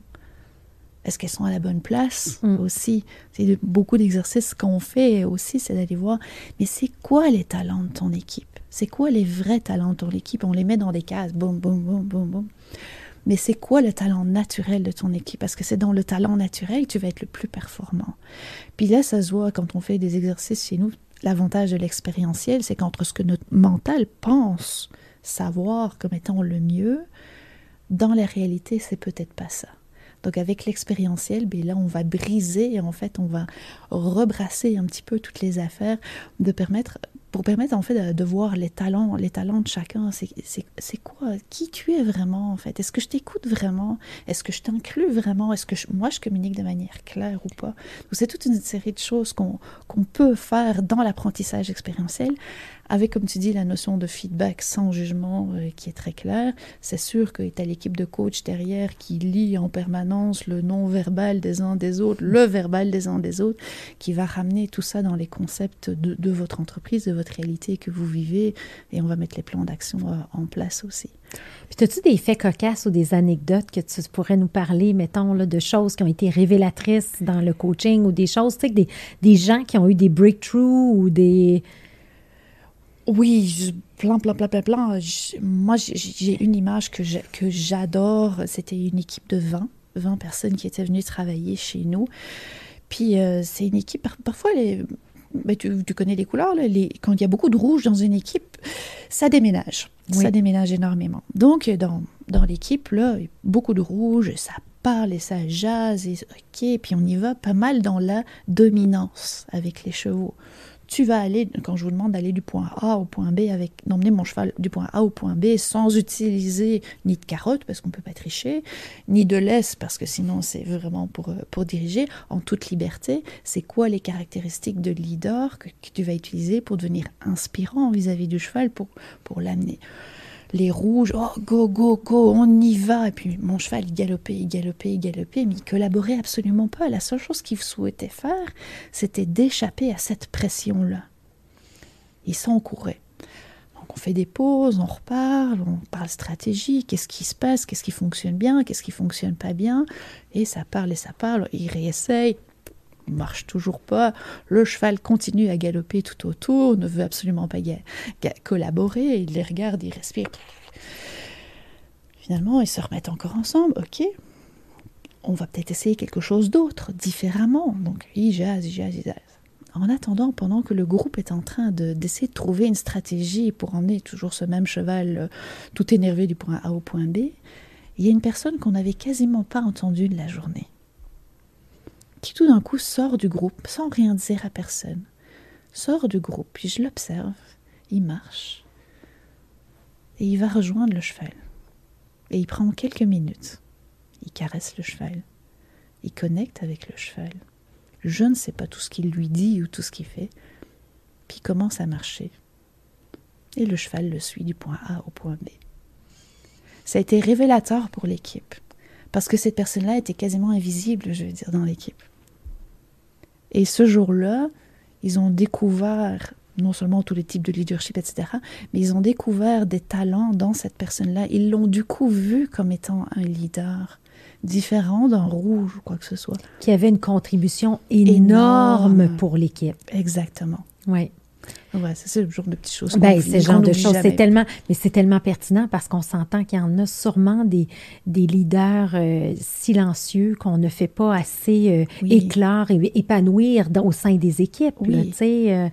Est-ce qu'elles sont à la bonne place mm. aussi? C'est beaucoup d'exercices qu'on fait aussi, c'est d'aller voir, mais c'est quoi les talents de ton équipe? C'est quoi les vrais talents de ton équipe? On les met dans des cases, boum, boum, boum, boum, boum. Mais c'est quoi le talent naturel de ton équipe? Parce que c'est dans le talent naturel que tu vas être le plus performant. Puis là, ça se voit quand on fait des exercices chez nous. L'avantage de l'expérientiel, c'est qu'entre ce que notre mental pense savoir comme étant le mieux, dans la réalité, c'est peut-être pas ça. Donc avec l'expérientiel, ben là, on va briser et en fait, on va rebrasser un petit peu toutes les affaires de permettre pour permettre en fait de, voir les talents, les talents de chacun. C'est quoi? Qui tu es vraiment en fait? Est-ce que je t'écoute vraiment? Est-ce que je t'inclus vraiment? Est-ce que moi je communique de manière claire ou pas? C'est toute une série de choses qu'on peut faire dans l'apprentissage expérientiel avec, comme tu dis, la notion de feedback sans jugement euh, qui est très claire. C'est sûr que tu as l'équipe de coach derrière qui lit en permanence le non-verbal des uns des autres, le verbal des uns des autres, qui va ramener tout ça dans les concepts de, votre entreprise, de votre réalité que vous vivez, et on va mettre les plans d'action euh, en place aussi. Puis, as-tu des faits cocasses ou des anecdotes que tu pourrais nous parler, mettons, là, de choses qui ont été révélatrices dans le coaching ou des choses, tu sais, des, des gens qui ont eu des breakthroughs ou des, oui, plein, plein, plein, plein, plein. Moi, j'ai une image que j'adore. C'était une équipe de 20, 20 personnes qui étaient venues travailler chez nous. Puis, euh, c'est une équipe, parfois, les, ben, tu, connais les couleurs, les, quand il y a beaucoup de rouge dans une équipe, ça déménage. Ça déménage énormément. Donc, dans, dans l'équipe, là, beaucoup de rouge, ça parle et ça jase, et ok, puis on y va pas mal dans la dominance avec les chevaux tu vas aller, quand je vous demande d'aller du point A au point B, avec d'emmener mon cheval du point A au point B sans utiliser ni de carotte, parce qu'on ne peut pas tricher, ni de laisse, parce que sinon c'est vraiment pour, euh, pour diriger, en toute liberté, c'est quoi les caractéristiques de leader que, tu vas utiliser pour devenir inspirant vis-à-vis du cheval, pour, pour l'amener? Les rouges, oh go, go, go, on y va. Et puis mon cheval, il galopait, il galopait, il galopait, mais il collaborait absolument pas. La seule chose qu'il souhaitait faire, c'était d'échapper à cette pression-là. Il s'en courait. Donc on fait des pauses, on reparle, on parle stratégie, qu'est-ce qui se passe, qu'est-ce qui fonctionne bien, qu'est-ce qui fonctionne pas bien? Et ça parle et ça parle, il réessaye, marche toujours pas. Le cheval continue à galoper tout autour, ne veut absolument pas collaborer. Il les regarde, il respire. Finalement, ils se remettent encore ensemble. Ok, on va peut-être essayer quelque chose d'autre, différemment. Donc, il jase, il jase, il jase. En attendant, pendant que le groupe est en train d'essayer de, trouver une stratégie pour emmener toujours ce même cheval euh, tout énervé du point A au point B, il y a une personne qu'on n'avait quasiment pas entendue de la journée qui tout d'un coup sort du groupe sans rien dire à personne. Sort du groupe, puis je l'observe, il marche, et il va rejoindre le cheval. Et il prend quelques minutes. Il caresse le cheval. il connecte avec le cheval. Je ne sais pas tout ce qu'il lui dit ou tout ce qu'il fait. Puis il commence à marcher. Et le cheval le suit du point A au point B. Ça a été révélateur pour l'équipe. Parce que cette personne-là était quasiment invisible, je veux dire, dans l'équipe. Et ce jour-là, ils ont découvert non seulement tous les types de leadership, etc., mais ils ont découvert des talents dans cette personne-là. Ils l'ont du coup vu comme étant un leader différent d'un rouge ou quoi que ce soit. Qui avait une contribution énorme, énorme. pour l'équipe. Exactement. Oui. Ouais, c'est le genre de petites choses. Ben, c'est ce genre de choses. C'est tellement, mais c'est tellement pertinent parce qu'on s'entend qu'il y en a sûrement des, des leaders euh, silencieux qu'on ne fait pas assez euh, éclore et épanouir dans, au sein des équipes, tu sais, euh,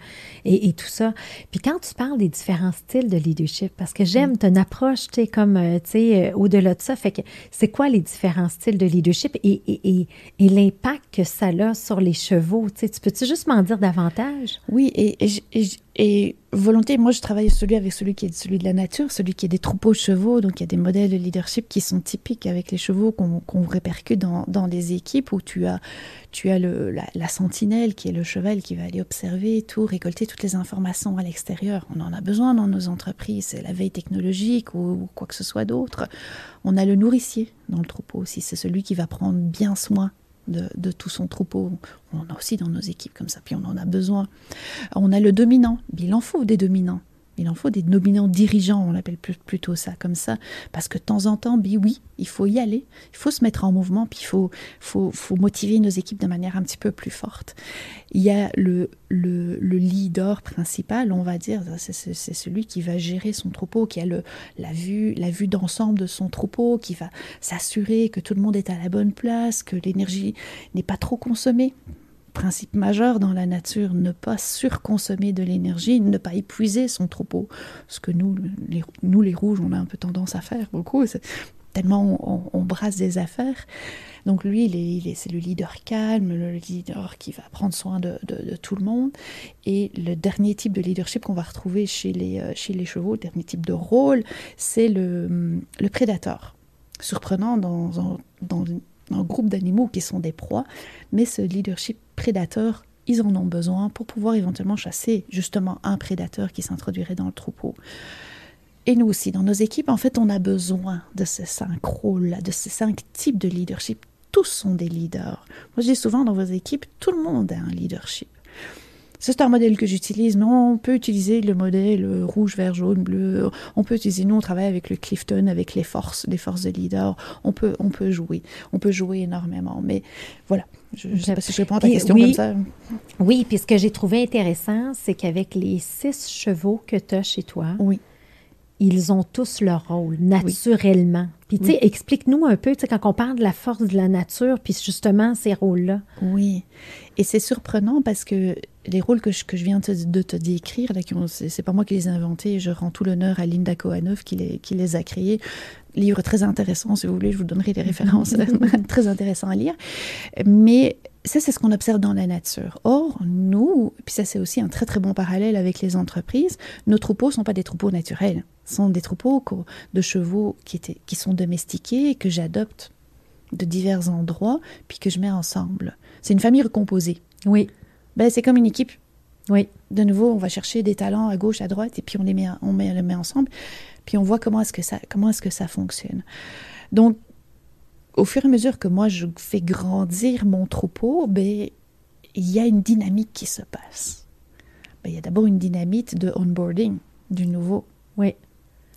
et, et, tout ça. Puis quand tu parles des différents styles de leadership, parce que j'aime ton approche, tu sais, comme, tu sais, au-delà de ça, fait que c'est quoi les différents styles de leadership et, et, et l'impact que ça a sur les chevaux, tu sais, tu peux-tu juste m'en dire davantage? Oui, et, et volonté, moi je travaille celui avec celui qui est celui de la nature, celui qui est des troupeaux chevaux, donc il y a des modèles de leadership qui sont typiques avec les chevaux qu'on répercute dans, dans, les équipes où tu as, tu as la, sentinelle qui est le cheval qui va aller observer tout, récolter toutes les informations à l'extérieur. On en a besoin dans nos entreprises, c'est la veille technologique ou, quoi que ce soit d'autre. On a le nourricier dans le troupeau aussi, c'est celui qui va prendre bien soin de, tout son troupeau. On en a aussi dans nos équipes comme ça, puis on en a besoin. On a le dominant, il en faut des dominants. Il en faut des dominants dirigeants, on appelle plutôt ça comme ça, parce que de temps en temps, oui, il faut y aller, il faut se mettre en mouvement, puis il faut, motiver nos équipes de manière un petit peu plus forte. Il y a le, le, le leader principal, on va dire, c'est celui qui va gérer son troupeau, qui a la vue, la vue d'ensemble de son troupeau, qui va s'assurer que tout le monde est à la bonne place, que l'énergie n'est pas trop consommée principe majeur dans la nature, ne pas surconsommer de l'énergie, ne pas épuiser son troupeau. Ce que nous, les, nous, les rouges, on a un peu tendance à faire beaucoup. Tellement on, brasse des affaires. Donc lui, il est, c'est le leader calme, le leader qui va prendre soin de, tout le monde. Et le dernier type de leadership qu'on va retrouver chez les, euh, chevaux, le dernier type de rôle, c'est le, prédateur. Surprenant dans, dans, un groupe d'animaux qui sont des proies, mais ce leadership prédateur, ils en ont besoin pour pouvoir éventuellement chasser justement un prédateur qui s'introduirait dans le troupeau. Et nous aussi, dans nos équipes, en fait, on a besoin de ces cinq rôles-là, de ces cinq types de leadership. Tous sont des leaders. Moi, je dis souvent dans vos équipes, tout le monde a un leadership. C'est un modèle que j'utilise, mais on peut utiliser le modèle rouge, vert, jaune, bleu. On peut utiliser, nous, on travaille avec le Clifton, avec les forces, les forces de leader. On peut, on peut jouer. On peut jouer énormément. Mais voilà. Je ne sais pas si je réponds à ta question comme ça. Oui, puis ce que j'ai trouvé intéressant, c'est qu'avec les six chevaux que tu as chez toi, oui ils ont tous leur rôle, naturellement. Puis, tu sais, explique-nous un peu, tu sais, quand on parle de la force de la nature, puis justement ces rôles-là. Oui. Et c'est surprenant parce que les rôles que je, que je viens de te décrire, là, c'est pas moi qui les ai inventés, je rends tout l'honneur à Linda Kohanov qui les, qui les a créés. Livre très intéressant, si vous voulez, je vous donnerai des références très intéressantes à lire. Mais ça, c'est ce qu'on observe dans la nature. Or, nous, puis ça, c'est aussi un très très bon parallèle avec les entreprises, nos troupeaux ne sont pas des troupeaux naturels. Ce sont des troupeaux de chevaux qui, étaient, qui sont domestiqués, que j'adopte de divers endroits, puis que je mets ensemble. C'est une famille recomposée. Oui. Ben, c'est comme une équipe. Oui. De nouveau, on va chercher des talents à gauche, à droite, et puis on les met, on met, les met ensemble, puis on voit comment est-ce que ça, comment est-ce que ça fonctionne. Donc, au fur et à mesure que moi je fais grandir mon troupeau, ben, il y a une dynamique qui se passe. Ben, il y a d'abord une dynamique de onboarding du nouveau. Oui.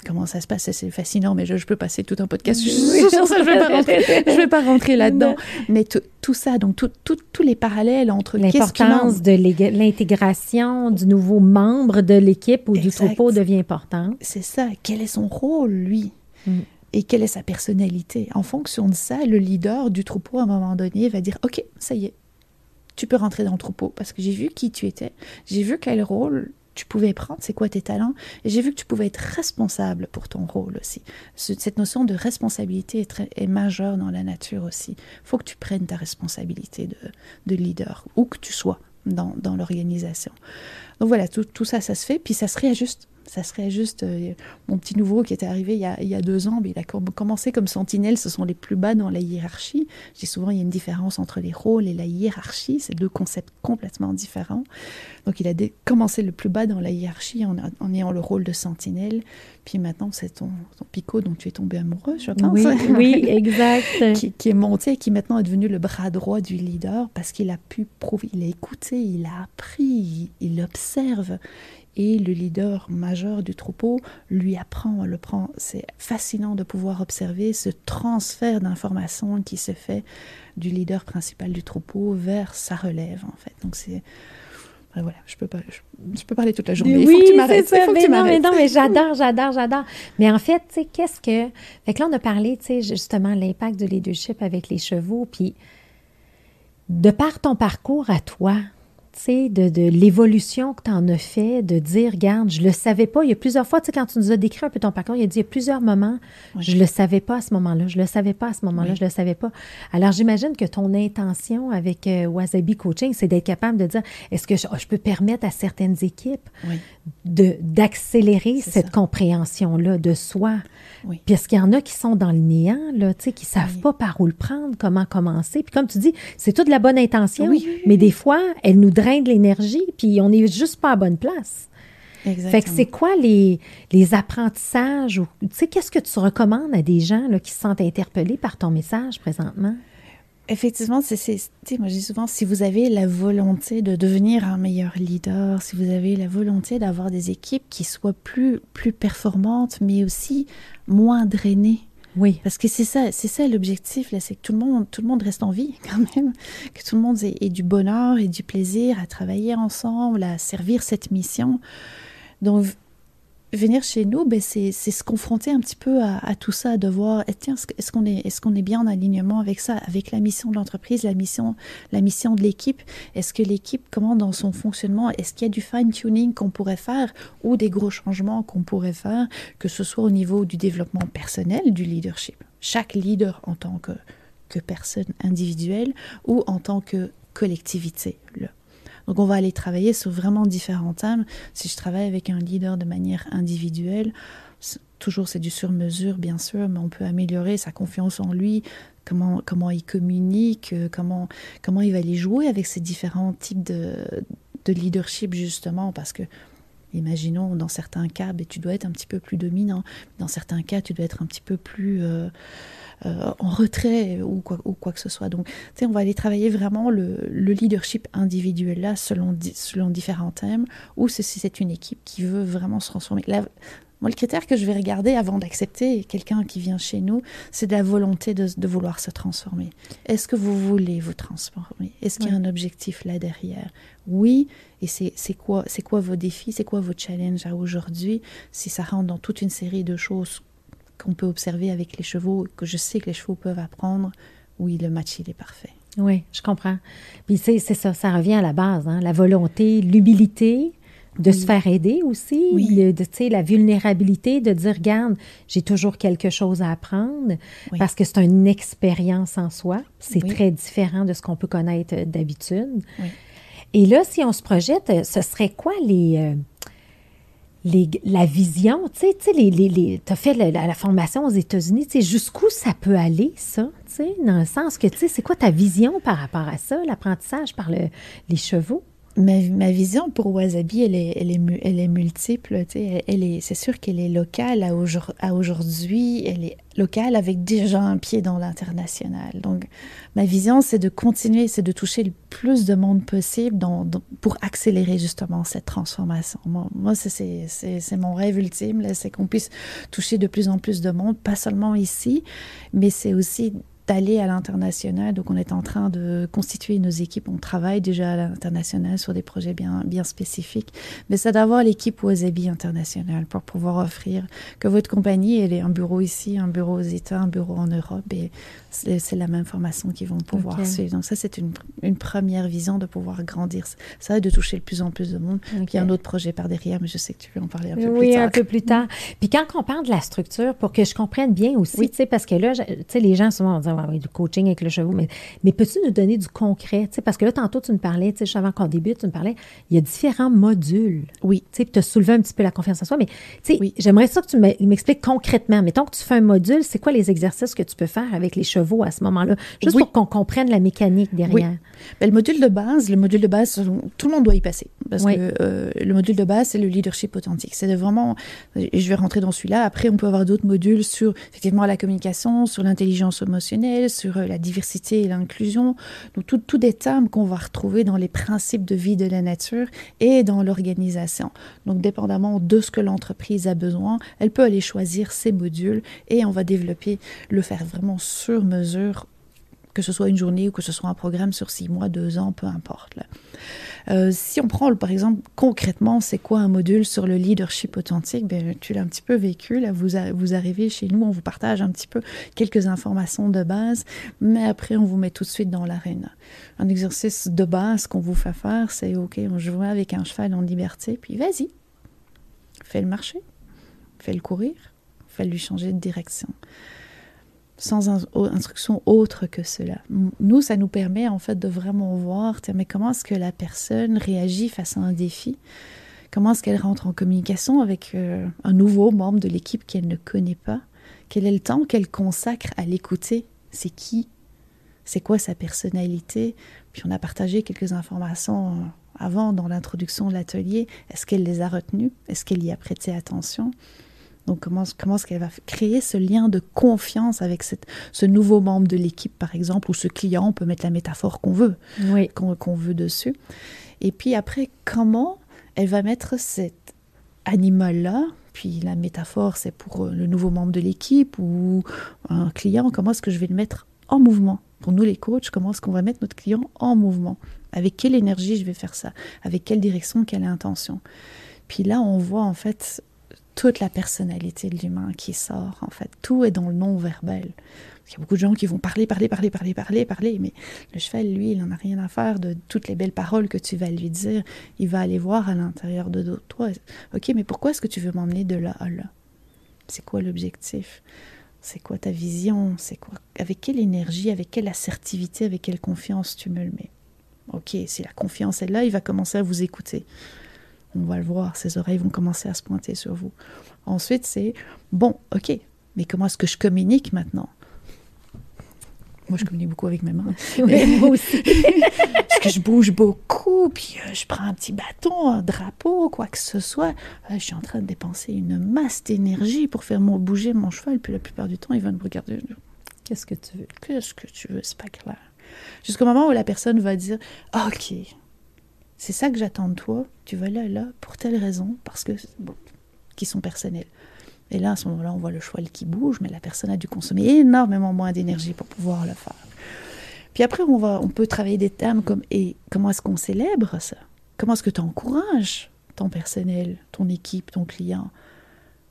Comment ça se passe? C'est fascinant, mais je, peux passer tout un podcast sur ça. Je ne vais pas rentrer, là-dedans. Mais tout ça, donc tous les parallèles entre l'importance de l'intégration du nouveau membre de l'équipe ou du troupeau devient importante. C'est ça. Quel est son rôle, lui? Mm et quelle est sa personnalité? En fonction de ça, le leader du troupeau, à un moment donné, va dire, OK, ça y est, tu peux rentrer dans le troupeau parce que j'ai vu qui tu étais, j'ai vu quel rôle tu pouvais prendre, c'est quoi tes talents, et j'ai vu que tu pouvais être responsable pour ton rôle aussi. Cette notion de responsabilité est, majeure dans la nature aussi. Il faut que tu prennes ta responsabilité de, de leader, où que tu sois dans l'organisation. Donc voilà, tout, tout ça, ça se fait, puis ça se réajuste ça serait juste euh, mon petit nouveau qui était arrivé il y, a, il y a deux ans, mais il a commencé comme sentinelle, ce sont les plus bas dans la hiérarchie. Je dis souvent, il y a une différence entre les rôles et la hiérarchie, c'est deux concepts complètement différents. Donc il a commencé le plus bas dans la hiérarchie en, en, ayant le rôle de sentinelle, puis maintenant c'est ton, ton, picot dont tu es tombé amoureux, je pense. Oui, oui exact. qui, qui, est monté et qui maintenant est devenu le bras droit du leader parce qu'il a pu prouver, il a écouté, il a appris, il, il observe et le leader majeur du troupeau lui apprend, le prend. C'est fascinant de pouvoir observer ce transfert d'informations qui se fait du leader principal du troupeau vers sa relève, en fait. Donc c'est voilà, je peux pas, je, peux parler toute la journée. Il faut que tu m'arrêtes. Il faut que tu non, mais non, mais j'adore, j'adore, j'adore. Mais en fait, tu sais, qu'est-ce que, fait que là on a parlé, tu sais, justement l'impact du leadership avec les chevaux, puis de par ton parcours à toi, de, de l'évolution que tu en as fait, de dire, regarde, je le savais pas. Il y a plusieurs fois, tu sais, quand tu nous as décrit un peu ton parcours, il a dit, il y a plusieurs moments, je le savais pas à ce moment-là, je le savais pas à ce moment-là, je le savais pas. Alors, j'imagine que ton intention avec euh, Wasabi Coaching, c'est d'être capable de dire, est-ce que je, je, peux permettre à certaines équipes de d'accélérer cette compréhension-là de soi? Oui. Puis est-ce qu'il y en a qui sont dans le néant, là, tu sais, qui savent pas par où le prendre, comment commencer? Puis comme tu dis, c'est toute la bonne intention, mais des fois, elle nous draine de l'énergie, puis on n'est juste pas à bonne place. Exactement. Fait que c'est quoi les, les apprentissages, ou, tu sais, qu'est-ce que tu recommandes à des gens là, qui se sentent interpellés par ton message présentement? Effectivement, c'est, moi je dis souvent, si vous avez la volonté de devenir un meilleur leader, si vous avez la volonté d'avoir des équipes qui soient plus, plus performantes, mais aussi moins drainées. Oui. Parce que c'est ça, c'est ça l'objectif, là, c'est que tout le, monde, tout le monde reste en vie quand même, que tout le monde ait, du bonheur et du plaisir à travailler ensemble, à servir cette mission. Donc, venir chez nous, ben c'est se confronter un petit peu à, tout ça, de voir, eh, est-ce qu'on est, bien en alignement avec ça, avec la mission de l'entreprise, la mission, de l'équipe? Est-ce que l'équipe, comment dans son fonctionnement, est-ce qu'il y a du fine-tuning qu'on pourrait faire ou des gros changements qu'on pourrait faire, que ce soit au niveau du développement personnel, du leadership? Chaque leader en tant que, personne individuelle ou en tant que collectivité. Là. Donc on va aller travailler sur vraiment différents thèmes. Si je travaille avec un leader de manière individuelle, toujours c'est du sur-mesure bien sûr, mais on peut améliorer sa confiance en lui, comment, il communique, euh, comment, comment il va aller jouer avec ces différents types de, de leadership justement, parce que imaginons dans certains cas, ben, tu dois être un petit peu plus dominant, dans certains cas, tu dois être un petit peu plus... Euh, euh, en retrait ou quoi, ou quoi que ce soit. Donc, tu sais, on va aller travailler vraiment le, le leadership individuel là selon, selon différents thèmes, ou si c'est une équipe qui veut vraiment se transformer. Là, moi, le critère que je vais regarder avant d'accepter quelqu'un qui vient chez nous, c'est de la volonté de, de, vouloir se transformer. Est-ce que vous voulez vous transformer? Est-ce qu'il y a un objectif là derrière? Oui. Et c'est quoi, quoi vos défis? C'est quoi vos challenges à aujourd'hui? Si ça rentre dans toute une série de choses qu'on peut observer avec les chevaux, que je sais que les chevaux peuvent apprendre, oui, le match, il est parfait. Oui, je comprends. Puis c'est ça, ça revient à la base, hein, la volonté, l'humilité, de se faire aider aussi, oui. de, la vulnérabilité, de dire, regarde, j'ai toujours quelque chose à apprendre, parce que c'est une expérience en soi. C'est très différent de ce qu'on peut connaître euh, d'habitude. Et là, si on se projette, euh, ce serait quoi les... La vision, tu sais, tu les, les, as fait la, la, formation aux États-Unis, tu sais, jusqu'où ça peut aller, ça, tu sais, dans le sens que, tu sais, c'est quoi ta vision par rapport à ça, l'apprentissage par le, les chevaux? Ma, vision pour Wasabi, elle est, elle est, elle est multiple. Elle est, c'est sûr qu'elle est locale à, aujourd'hui. Elle est locale avec déjà un pied dans l'international. Donc, ma vision, c'est de continuer, c'est de toucher le plus de monde possible dans, pour accélérer justement cette transformation. Moi, moi c'est mon rêve ultime, c'est qu'on puisse toucher de plus en plus de monde, pas seulement ici, mais c'est aussi d'aller à l'international. Donc, on est en train de constituer nos équipes. On travaille déjà à l'international sur des projets bien, bien spécifiques. Mais c'est d'avoir l'équipe Wasabi internationale pour pouvoir offrir que votre compagnie, elle ait un bureau ici, un bureau aux États, un bureau en Europe. Et c'est la même formation qu'ils vont pouvoir okay. suivre. Donc, ça, c'est une, une, première vision de pouvoir grandir ça et de toucher de plus en plus de monde. Okay. Il y a un autre projet par derrière, mais je sais que tu veux en parler un peu oui, plus tard. Oui, un peu plus tard. Puis quand on parle de la structure, pour que je comprenne bien aussi, oui. tu sais, parce que là, tu sais, les gens souvent vont dire oui, du coaching avec le cheval. Mais, mais peux-tu nous donner du concret? Parce que là, tantôt, tu me parlais, tu sais, avant qu'on débute, tu me parlais, il y a différents modules. Oui. Tu sais, tu as soulevé un petit peu la confiance en soi. Mais, tu sais, j'aimerais ça que tu m'expliques concrètement. Mettons que tu fais un module, c'est quoi les exercices que tu peux faire avec les chevaux à ce moment-là? Juste pour qu'on comprenne la mécanique derrière. Oui. Ben, le module de base, le module de base, tout le monde doit y passer. Parce que euh, le module de base, c'est le leadership authentique. C'est vraiment, et je vais rentrer dans celui-là. Après, on peut avoir d'autres modules sur, effectivement, la communication, sur l'intelligence émotionnelle, sur euh, la diversité et l'inclusion. Donc, tous des termes qu'on va retrouver dans les principes de vie de la nature et dans l'organisation. Donc, dépendamment de ce que l'entreprise a besoin, elle peut aller choisir ces modules et on va développer, le faire vraiment sur mesure que ce soit une journée ou que ce soit un programme sur six mois, deux ans, peu importe. Euh, si on prend, par exemple, concrètement, c'est quoi un module sur le leadership authentique? Ben, Tu l'as un petit peu vécu. Là, vous, vous arrivez chez nous, on vous partage un petit peu quelques informations de base, mais après, on vous met tout de suite dans l'arène. Un exercice de base qu'on vous fait faire, c'est OK, on joue avec un cheval en liberté, puis vas-y, fais le marcher, fais le courir, fais lui changer de direction sans instruction autre que cela. Nous, ça nous permet en fait de vraiment voir, mais comment est-ce que la personne réagit face à un défi? Comment est-ce qu'elle rentre en communication avec euh, un nouveau membre de l'équipe qu'elle ne connaît pas? Quel est le temps qu'elle consacre à l'écouter? C'est qui? C'est quoi sa personnalité? Puis on a partagé quelques informations euh, avant dans l'introduction de l'atelier. Est-ce qu'elle les a retenues? Est-ce qu'elle y a prêté attention? Donc comment, comment est-ce qu'elle va créer ce lien de confiance avec cette, ce nouveau membre de l'équipe, par exemple, ou ce client, on peut mettre la métaphore qu'on veut, qu'on veut dessus. Et puis après, comment elle va mettre cet animal-là, puis la métaphore, c'est pour euh, le nouveau membre de l'équipe ou un client, comment est-ce que je vais le mettre en mouvement? Pour nous, les coachs, comment est-ce qu'on va mettre notre client en mouvement? Avec quelle énergie je vais faire ça? Avec quelle direction, quelle intention? Puis là, on voit en fait toute la personnalité de l'humain qui sort, en fait. Tout est dans le non-verbal. Il y a beaucoup de gens qui vont parler, parler, parler, parler, parler, parler, mais le cheval, lui, il n'en a rien à faire de toutes les belles paroles que tu vas lui dire. Il va aller voir à l'intérieur de toi. Ok, mais pourquoi est-ce que tu veux m'emmener de là à là? C'est quoi l'objectif? C'est quoi ta vision? C'est quoi? Avec quelle énergie, avec quelle assertivité, avec quelle confiance tu me le mets? Ok, si la confiance est là, il va commencer à vous écouter on va le voir, ses oreilles vont commencer à se pointer sur vous. Ensuite, c'est bon, ok, mais comment est-ce que je communique maintenant? Moi, je communique beaucoup avec mes mains. moi aussi. Parce que je bouge beaucoup, puis euh, je prends un petit bâton, un drapeau, quoi que ce soit. Euh, je suis en train de dépenser une masse d'énergie pour faire mon, bouger mon cheval, puis la plupart du temps, il va me regarder. Qu'est-ce que tu veux? Qu'est-ce que tu veux? C'est pas clair. Jusqu'au moment où la personne va dire Ok, c'est ça que j'attends de toi. Tu vas là, là, pour telle raison, parce que, bon, qui sont personnelles. Et là, à ce moment-là, on voit le cheval qui bouge, mais la personne a dû consommer énormément moins d'énergie pour pouvoir le faire. Puis après, on, va, on peut travailler des termes comme et comment est-ce qu'on célèbre ça? Comment est-ce que tu encourages ton personnel, ton équipe, ton client?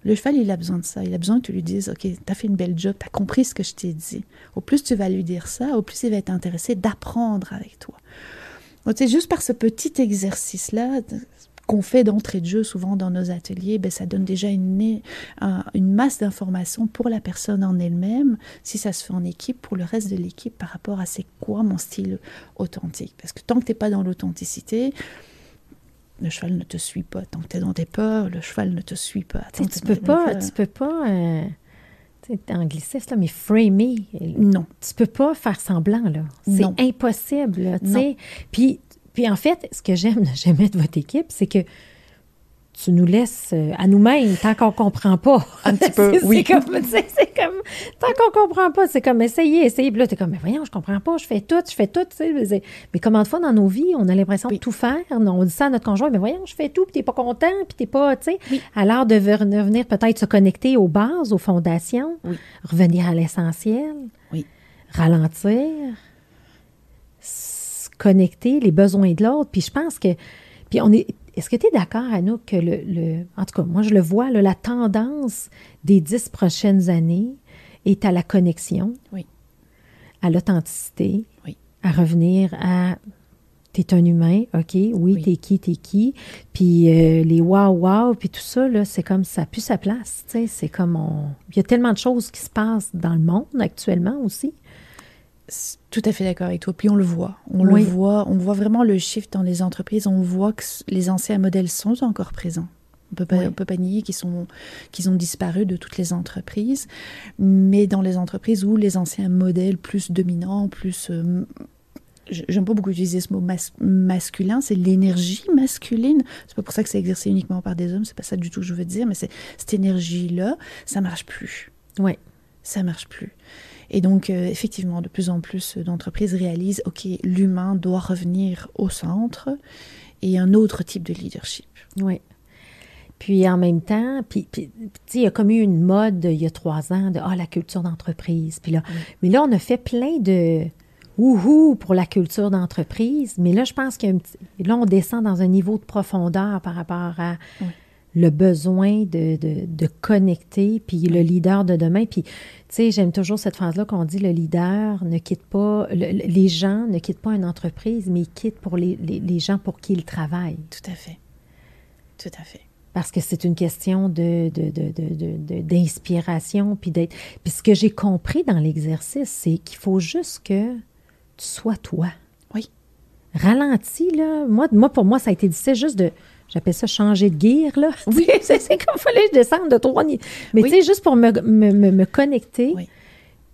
Le cheval, il a besoin de ça. Il a besoin que tu lui dises Ok, tu as fait une belle job, tu as compris ce que je t'ai dit. Au plus tu vas lui dire ça, au plus il va être intéressé d'apprendre avec toi. C'est juste par ce petit exercice-là qu'on fait d'entrée de jeu souvent dans nos ateliers, ben, ça donne déjà une, une masse d'informations pour la personne en elle-même, si ça se fait en équipe, pour le reste de l'équipe par rapport à c'est quoi mon style authentique. Parce que tant que tu n'es pas dans l'authenticité, le cheval ne te suit pas. Tant que tu es dans tes peurs, le cheval ne te suit pas. Tu, tu, peux pas tu peux pas... C'est angliciste, là, mais framer. Non. Tu peux pas faire semblant, là. C'est impossible, tu sais. Puis, puis en fait, ce que j'aime, j'aime de votre équipe, c'est que tu nous laisses euh, à nous-mêmes tant qu'on comprend pas. Un petit peu, oui. C'est comme, c'est comme, tant qu'on comprend pas, c'est comme essayer, essayer. Puis là, t'es comme, mais voyons, je comprends pas, je fais tout, je fais tout, tu sais. Mais comment de fois dans nos vies, on a l'impression de tout faire? On dit ça à notre conjoint, mais voyons, je fais tout, puis t'es pas content, puis t'es pas, tu sais. L'heure de revenir peut-être se connecter aux bases, aux fondations, revenir à l'essentiel, ralentir, se connecter, les besoins de l'autre. Puis je pense que, puis on est, est-ce que tu es d'accord, Anouk, que le, En tout cas, moi, je le vois, la tendance des dix prochaines années est à la connexion, oui. à l'authenticité, oui. à revenir à t'es un humain, OK, oui, oui. t'es qui, t'es qui. Puis euh, les wow, wow, puis tout ça, là, c'est comme ça plus sa place, tu sais, c'est comme on... Il y a tellement de choses qui se passent dans le monde actuellement aussi. Tout à fait d'accord avec toi. Puis on le voit. On le voit. On voit vraiment le shift dans les entreprises. On voit que les anciens modèles sont encore présents. On peut pas, peut pas nier qu'ils sont, qu'ils ont disparu de toutes les entreprises. Mais dans les entreprises où les anciens modèles plus dominants, plus euh, j'aime pas beaucoup utiliser ce mot masculin, c'est l'énergie masculine. C'est pas pour ça que c'est exercé uniquement par des hommes, c'est pas ça du tout que je veux dire, mais c'est cette énergie-là, ça marche plus. Oui. Ça marche plus. Et donc, euh, effectivement, de plus en plus d'entreprises réalisent, OK, l'humain doit revenir au centre et un autre type de leadership. Oui. Puis en même temps, puis, puis il y a comme eu une mode il y a trois ans de ah, la culture d'entreprise. Puis là, mais là, on a fait plein de, wouhou pour la culture d'entreprise. Mais là, je pense que là, on descend dans un niveau de profondeur par rapport à le besoin de, de, connecter, puis le leader de demain. Puis, tu sais, j'aime toujours cette phrase-là qu'on dit, le leader ne quitte pas, les gens ne quittent pas une entreprise, mais ils quittent pour les, les, gens pour qui ils travaillent. Tout à fait. Tout à fait parce que c'est une question de, d'inspiration, puis d'être. Puis ce que j'ai compris dans l'exercice, c'est qu'il faut juste que sois toi. Oui. Ralentis, là. Moi, moi, pour moi, ça a été difficile juste de. J'appelle ça changer de gear, là. Oui. c'est comme il fallait que je descende de trois niveaux. Mais tu sais, juste pour me, me, me, connecter. Oui.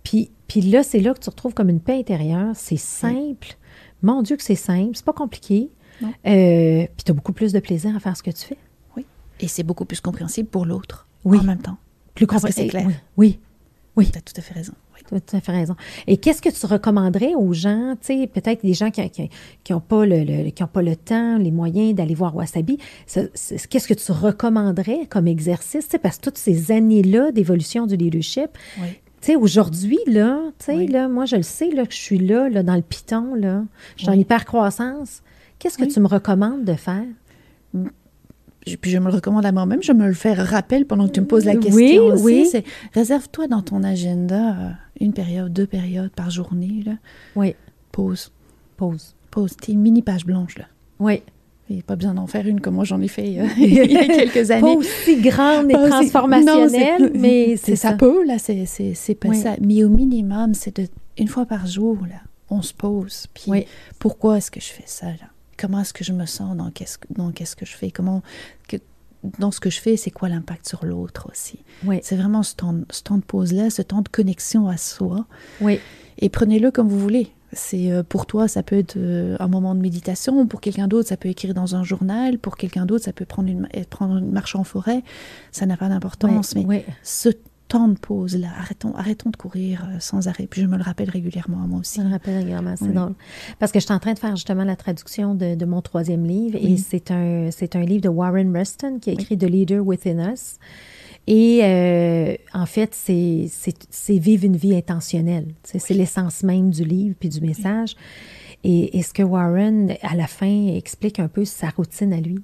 Puis, puis là, c'est là que tu retrouves comme une paix intérieure. C'est simple. Mon Dieu, que c'est simple. C'est pas compliqué. Euh, puis tu as beaucoup plus de plaisir à faire ce que tu fais. Oui. Et c'est beaucoup plus compréhensible pour l'autre. Oui. En même temps. Plus compréhensible. c'est clair. Oui. Oui. Tu as tout à fait raison. Tu as tout à fait raison. Et qu'est-ce que tu recommanderais aux gens, tu sais, peut-être des gens qui n'ont qui, pas, le, qui ont pas le temps, les moyens d'aller voir Wasabi, qu'est-ce que tu recommanderais comme exercice, parce que toutes ces années-là d'évolution du leadership, oui. Tu sais, aujourd'hui, là, tu sais, là, moi, je le sais, là, que je suis là, là, dans le piton, là, je suis en hyper-croissance. Qu'est-ce que tu me recommandes de faire? Puis je me le recommande à moi-même, je me le fais rappel pendant que tu me poses la question oui, aussi. Oui. C'est réserve-toi dans ton agenda euh, une période, deux périodes par journée. Là. Oui. Pause. Pause. Pause. T'es une mini page blanche, là. Oui. Il n'y a pas besoin d'en faire une comme moi j'en ai fait euh, il y a quelques années. Pas aussi grande et transformationnelle, mais c'est ça. ça peut, là, c'est pas ça. Mais au minimum, c'est de une fois par jour, là, on se pose. Puis pourquoi est-ce que je fais ça, là? Comment est-ce que je me sens dans qu'est-ce, que je fais, comment, que, dans ce que je fais, c'est quoi l'impact sur l'autre aussi? Oui. C'est vraiment ce temps, ce temps de pause-là, ce temps de connexion à soi. Oui. Et prenez-le comme vous voulez. C'est euh, pour toi, ça peut être euh, un moment de méditation. Pour quelqu'un d'autre, ça peut écrire dans un journal. Pour quelqu'un d'autre, ça peut prendre une, prendre une marche en forêt. Ça n'a pas d'importance. mais oui. ce temps de pause là. Arrêtons, arrêtons de courir euh, sans arrêt. Puis je me le rappelle régulièrement à moi aussi. Je me le rappelle régulièrement, c'est drôle. Parce que je suis en train de faire justement la traduction de, mon troisième livre et c'est un, c'est un livre de Warren Ruston qui a écrit The Leader Within Us. Et euh, en fait, c'est, c'est, vivre une vie intentionnelle. C'est, l'essence même du livre puis du message. Et, et, ce que Warren, à la fin, explique un peu sa routine à lui.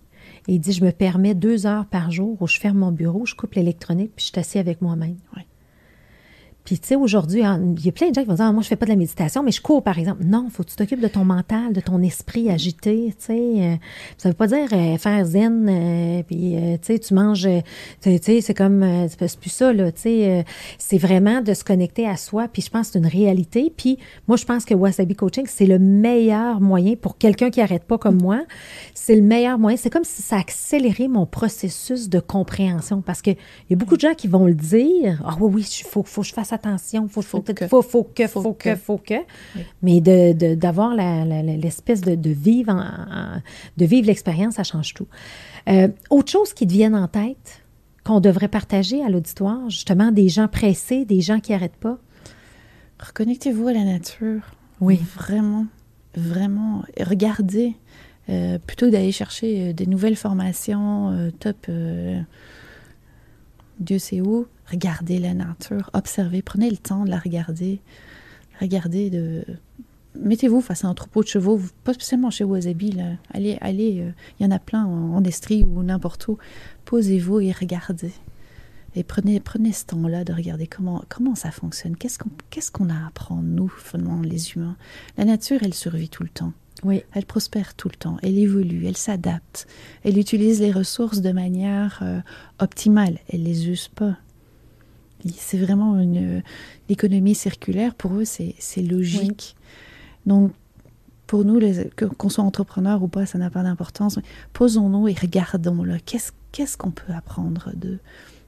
Il dit, je me permets deux heures par jour où je ferme mon bureau, je coupe l'électronique, puis je suis avec moi-même. Puis, tu sais, aujourd'hui, il y a plein de gens qui vont dire ah, Moi, je fais pas de la méditation, mais je cours, par exemple. Non, faut que tu t'occupes de ton mental, de ton esprit agité. Tu sais, euh, ça veut pas dire euh, faire zen, euh, puis, tu sais, tu manges. tu sais, c'est comme. c'est plus ça, là. Tu sais, c'est vraiment de se connecter à soi. Puis, je pense que c'est une réalité. Puis, moi, je pense que Wasabi Coaching, c'est le meilleur moyen pour quelqu'un qui arrête pas comme moi. C'est le meilleur moyen. C'est comme si ça accélérait mon processus de compréhension. Parce qu'il y a beaucoup de gens qui vont le dire Ah, oui, oui, il faut, faut que je fasse attention, faut, faut, que, faut, faut que, faut, que, faut que. Mais d'avoir de, l'espèce de, de, vivre, de vivre l'expérience, ça change tout. Euh, autre chose qui te vienne en tête, qu'on devrait partager à l'auditoire, justement, des gens pressés, des gens qui n'arrêtent pas? Reconnectez-vous à la nature. Oui. Vraiment, vraiment. Regardez, euh, plutôt d'aller chercher euh, des nouvelles formations top Dieu sait où, regardez la nature, observez, prenez le temps de la regarder. Regardez de. Mettez-vous face à un troupeau de chevaux, pas spécialement chez Wasabi, là. Allez, allez, euh, il y en a plein en, Estrie ou n'importe où. Posez-vous et regardez. Et prenez, prenez ce temps-là de regarder comment, comment ça fonctionne. Qu'est-ce qu'on qu'on a à apprendre, nous, finalement, les humains? La nature, elle survit tout le temps. Oui. Elle prospère tout le temps, elle évolue, elle s'adapte, elle utilise les ressources de manière euh, optimale, elle les use pas. C'est vraiment une l'économie circulaire pour eux, c'est logique. Donc pour nous, qu'on soit entrepreneur ou pas, ça n'a pas d'importance. Posons-nous et regardons-le. Qu'est-ce qu'on peut apprendre de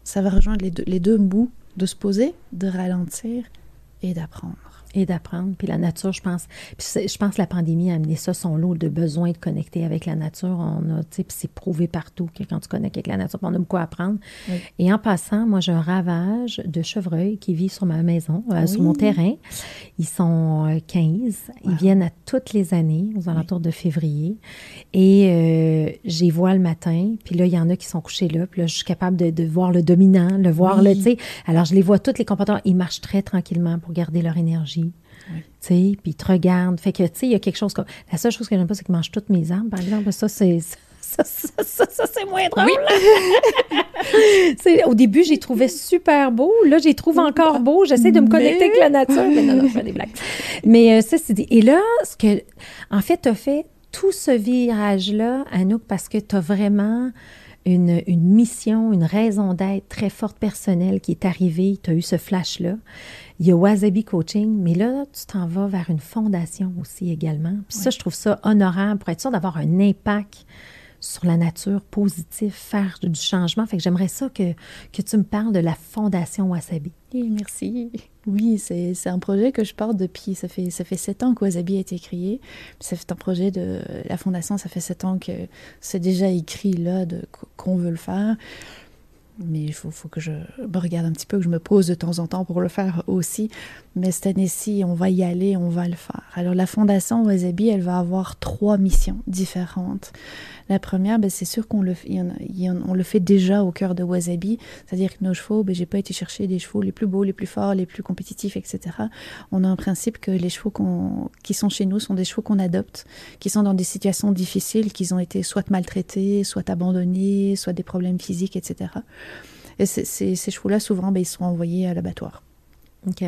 Ça va rejoindre les deux, les deux bouts de se poser, de ralentir et d'apprendre et d'apprendre. Puis la nature, je pense, puis je pense que la pandémie a amené ça, son lot de besoin de connecter avec la nature. On a, puis c'est prouvé partout que quand tu connectes avec la nature, on a beaucoup à apprendre. Et en passant, moi, j'ai un ravage de chevreuils qui vivent sur ma maison, euh, sur mon terrain. Ils sont 15. Euh, Ils viennent à toutes les années, aux alentours de février. Et euh, j'y vois le matin. Puis là, il y en a qui sont couchés là. Puis là, je suis capable de, de voir le dominant, le voir, le, tu sais. Alors, je les vois tous les comportements. Ils marchent très tranquillement pour garder leur énergie puis ils te regardent. Fait que, tu sais, il y a quelque chose comme. La seule chose que j'aime pas, c'est qu'ils mangent toutes mes armes, par exemple. Ça, c'est. Ça, c'est moins drôle. au début, j'ai trouvé super beau. Là, j'ai trouve encore beau. J'essaie de me connecter avec la nature. Mais non, non, je fais des blagues. Mais euh, ça, c'est dit. Et là, ce que, en fait, tu as fait tout ce virage-là, Anouk, parce que tu as vraiment une, une, mission, une raison d'être très forte personnelle qui est arrivée. Tu as eu ce flash-là. Il y a Wasabi Coaching, mais là, tu t'en vas vers une fondation aussi également. Puis ça, je trouve ça honorable pour être sûr d'avoir un impact sur la nature positif, faire du changement. Fait que j'aimerais ça que, que tu me parles de la fondation Wasabi. merci. Oui, c'est un projet que je porte depuis, ça fait, ça fait sept ans que Wasabi a été créé. C'est un projet de la fondation, ça fait sept ans que c'est déjà écrit là qu'on veut le faire mais il faut, faut, que je me regarde un petit peu, que je me pose de temps en temps pour le faire aussi. Mais cette année-ci, on va y aller, on va le faire. Alors la Fondation Wasabi, elle va avoir trois missions différentes. La première, ben, c'est sûr qu'on le, fait déjà au cœur de Wasabi, c'est-à-dire que nos chevaux, ben, j'ai pas été chercher des chevaux les plus beaux, les plus forts, les plus compétitifs, etc. On a un principe que les chevaux qui sont chez nous sont des chevaux qu'on adopte, qui sont dans des situations difficiles, qui ont été soit maltraités, soit abandonnés, soit des problèmes physiques, etc. Et ces chevaux-là, souvent, ben, ils sont envoyés à l'abattoir. Ok.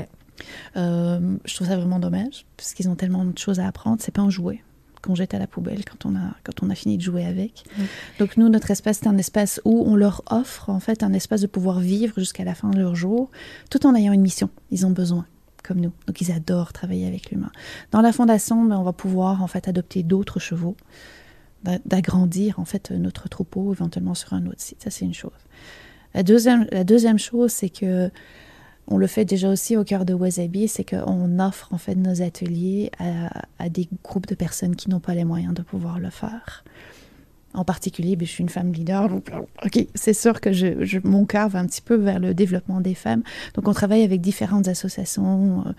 Euh, je trouve ça vraiment dommage, parce qu'ils ont tellement de choses à apprendre. C'est pas un jouet qu'on jette à la poubelle quand on a, quand on a fini de jouer avec. Donc nous, notre espace, c'est un espace où on leur offre en fait un espace de pouvoir vivre jusqu'à la fin de leur jour, tout en ayant une mission. Ils ont besoin comme nous. Donc ils adorent travailler avec l'humain. Dans la fondation, ben, on va pouvoir en fait adopter d'autres chevaux, d'agrandir en fait notre troupeau éventuellement sur un autre site. Ça c'est une chose. La deuxième, la deuxième chose, c'est que on le fait déjà aussi au cœur de Wasabi, c'est qu'on offre en fait nos ateliers à, des groupes de personnes qui n'ont pas les moyens de pouvoir le faire. En particulier, ben, je suis une femme leader, donc ok, c'est sûr que je, mon cœur va un petit peu vers le développement des femmes. Donc on travaille avec différentes associations euh,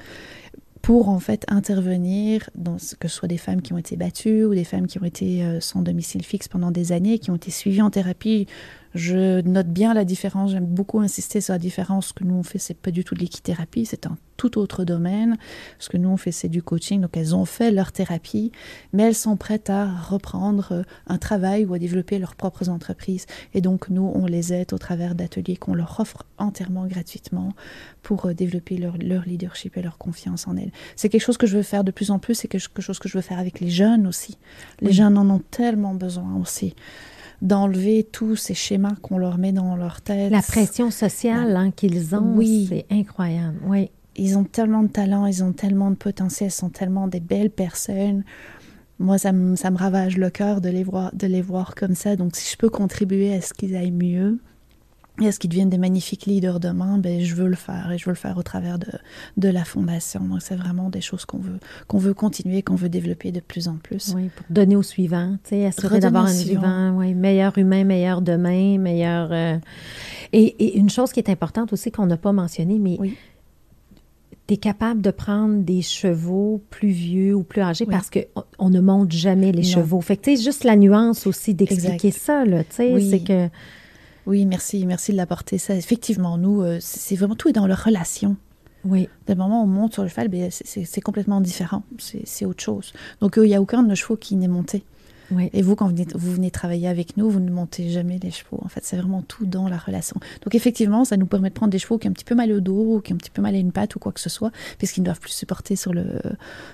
pour en fait intervenir dans ce que ce soit des femmes qui ont été battues ou des femmes qui ont été euh, sans domicile fixe pendant des années, qui ont été suivies en thérapie je note bien la différence, j'aime beaucoup insister sur la différence. Ce que nous on fait, c'est pas du tout de l'équithérapie, c'est un tout autre domaine. Ce que nous on fait, c'est du coaching. Donc elles ont fait leur thérapie, mais elles sont prêtes à reprendre euh, un travail ou à développer leurs propres entreprises. Et donc nous, on les aide au travers d'ateliers qu'on leur offre entièrement gratuitement pour euh, développer leur, leadership et leur confiance en elles. C'est quelque chose que je veux faire de plus en plus, c'est quelque chose que je veux faire avec les jeunes aussi. Les jeunes en ont tellement besoin aussi d'enlever tous ces schémas qu'on leur met dans leur tête. La pression sociale hein, qu'ils ont, oui. c'est incroyable. Oui. Ils ont tellement de talent, ils ont tellement de potentiel, ils sont tellement des belles personnes. Moi, ça me, ça me ravage le cœur de les, voir, de les voir comme ça. Donc, si je peux contribuer à ce qu'ils aillent mieux, est-ce qu'ils deviennent des magnifiques leaders demain? Ben, Je veux le faire et je veux le faire au travers de, de la fondation. Donc, c'est vraiment des choses qu'on veut, qu'on veut continuer, qu'on veut développer de plus en plus. Oui, pour donner au suivant, tu sais, assurer d'avoir un suivant, oui, meilleur humain, meilleur demain, meilleur. Euh, et, une chose qui est importante aussi qu'on n'a pas mentionné, mais oui. tu es capable de prendre des chevaux plus vieux ou plus âgés parce qu'on on ne monte jamais les chevaux. Fait que, tu sais, juste la nuance aussi d'expliquer ça, là, tu sais, c'est que. Oui, merci, merci de l'apporter. Ça, effectivement, nous, euh, c'est vraiment tout est dans leur relation. Oui. Dès le moment où on monte sur le cheval, ben, c'est complètement différent. C'est autre chose. Donc, il n'y a aucun de nos chevaux qui n'est monté. Oui. Et vous, quand vous venez, vous venez, travailler avec nous, vous ne montez jamais les chevaux. En fait, c'est vraiment tout dans la relation. Donc, effectivement, ça nous permet de prendre des chevaux qui ont un petit peu mal au dos, ou qui ont un petit peu mal à une patte ou quoi que ce soit, puisqu'ils ne doivent plus supporter sur, le,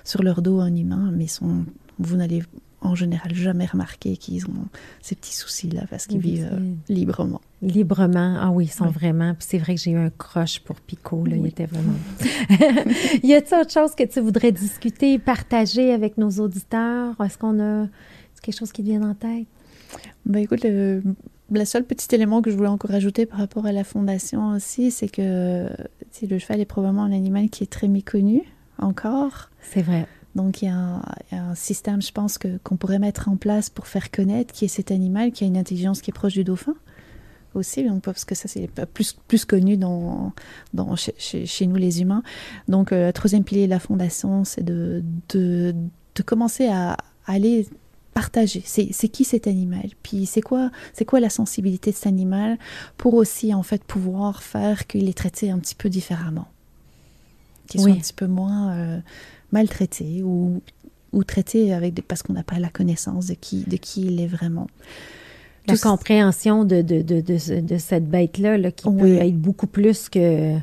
sur leur dos un humain, mais sont, vous n'allez en général jamais remarqué qu'ils ont ces petits soucis-là parce qu'ils vivent euh, librement. Librement, ah oui, ils sont vraiment. Puis c'est vrai que j'ai eu un croche pour Pico, là, il était vraiment. y a-t-il autre chose que tu voudrais discuter, partager avec nos auditeurs? Est-ce qu'on a quelque chose qui te vient en tête? Ben écoute, le, seul petit élément que je voulais encore ajouter par rapport à la fondation aussi, c'est que le cheval est probablement un animal qui est très méconnu encore. C'est vrai. Donc il y, a un, système, je pense, que, qu'on pourrait mettre en place pour faire connaître qui est cet animal qui a une intelligence qui est proche du dauphin aussi, parce que ça c'est plus, plus connu dans, dans, chez, nous les humains. Donc euh, le troisième pilier de la fondation, c'est de, de, de commencer à aller partager. C'est qui cet animal? Puis c'est quoi, c'est quoi la sensibilité de cet animal pour aussi en fait pouvoir faire qu'il est traité un petit peu différemment, qu'il soit un petit peu moins euh, maltraité ou, ou traité avec des, parce qu'on n'a pas la connaissance de qui, de qui il est vraiment. La compréhension de, de, de, de, cette bête-là là, qui peut être beaucoup plus que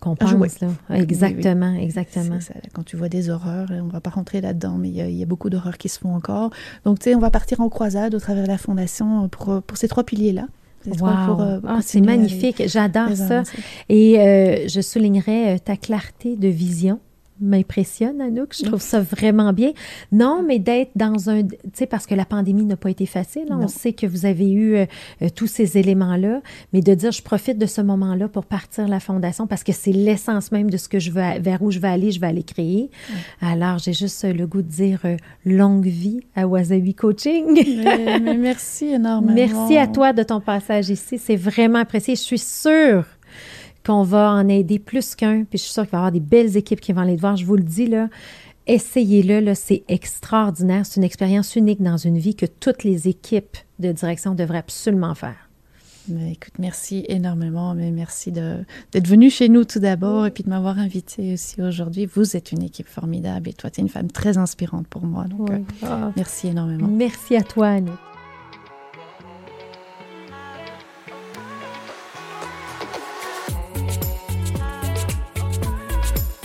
qu'on pense. Là. Exactement, exactement. Quand tu vois des horreurs, on va pas rentrer là-dedans, mais il y, a, beaucoup d'horreurs qui se font encore. Donc, tu sais, on va partir en croisade au travers de la Fondation pour, pour ces trois piliers-là. Wow. Euh, ah, c'est magnifique, j'adore ça. Et euh, je soulignerais euh, ta clarté de vision m'impressionne, Anouk. Je trouve ça vraiment bien. Non, mais d'être dans un... Tu sais, parce que la pandémie n'a pas été facile. Hein. On sait que vous avez eu euh, euh, tous ces éléments-là, mais de dire, je profite de ce moment-là pour partir la fondation parce que c'est l'essence même de ce que je veux, vers où je vais aller, je vais aller créer. Alors, j'ai juste le goût de dire euh, longue vie à Wasabi Coaching. mais, merci énormément. Merci à toi de ton passage ici. C'est vraiment apprécié. Je suis sûre qu'on va en aider plus qu'un. Puis je suis sûre qu'il va y avoir des belles équipes qui vont aller te voir. Je vous le dis, là, essayez-le, là, c'est extraordinaire. C'est une expérience unique dans une vie que toutes les équipes de direction devraient absolument faire. Mais écoute, merci énormément, mais merci d'être venu chez nous tout d'abord et puis de m'avoir invité aussi aujourd'hui. Vous êtes une équipe formidable et toi, tu es une femme très inspirante pour moi. Donc, euh, ah. merci énormément. Merci à toi, Annie.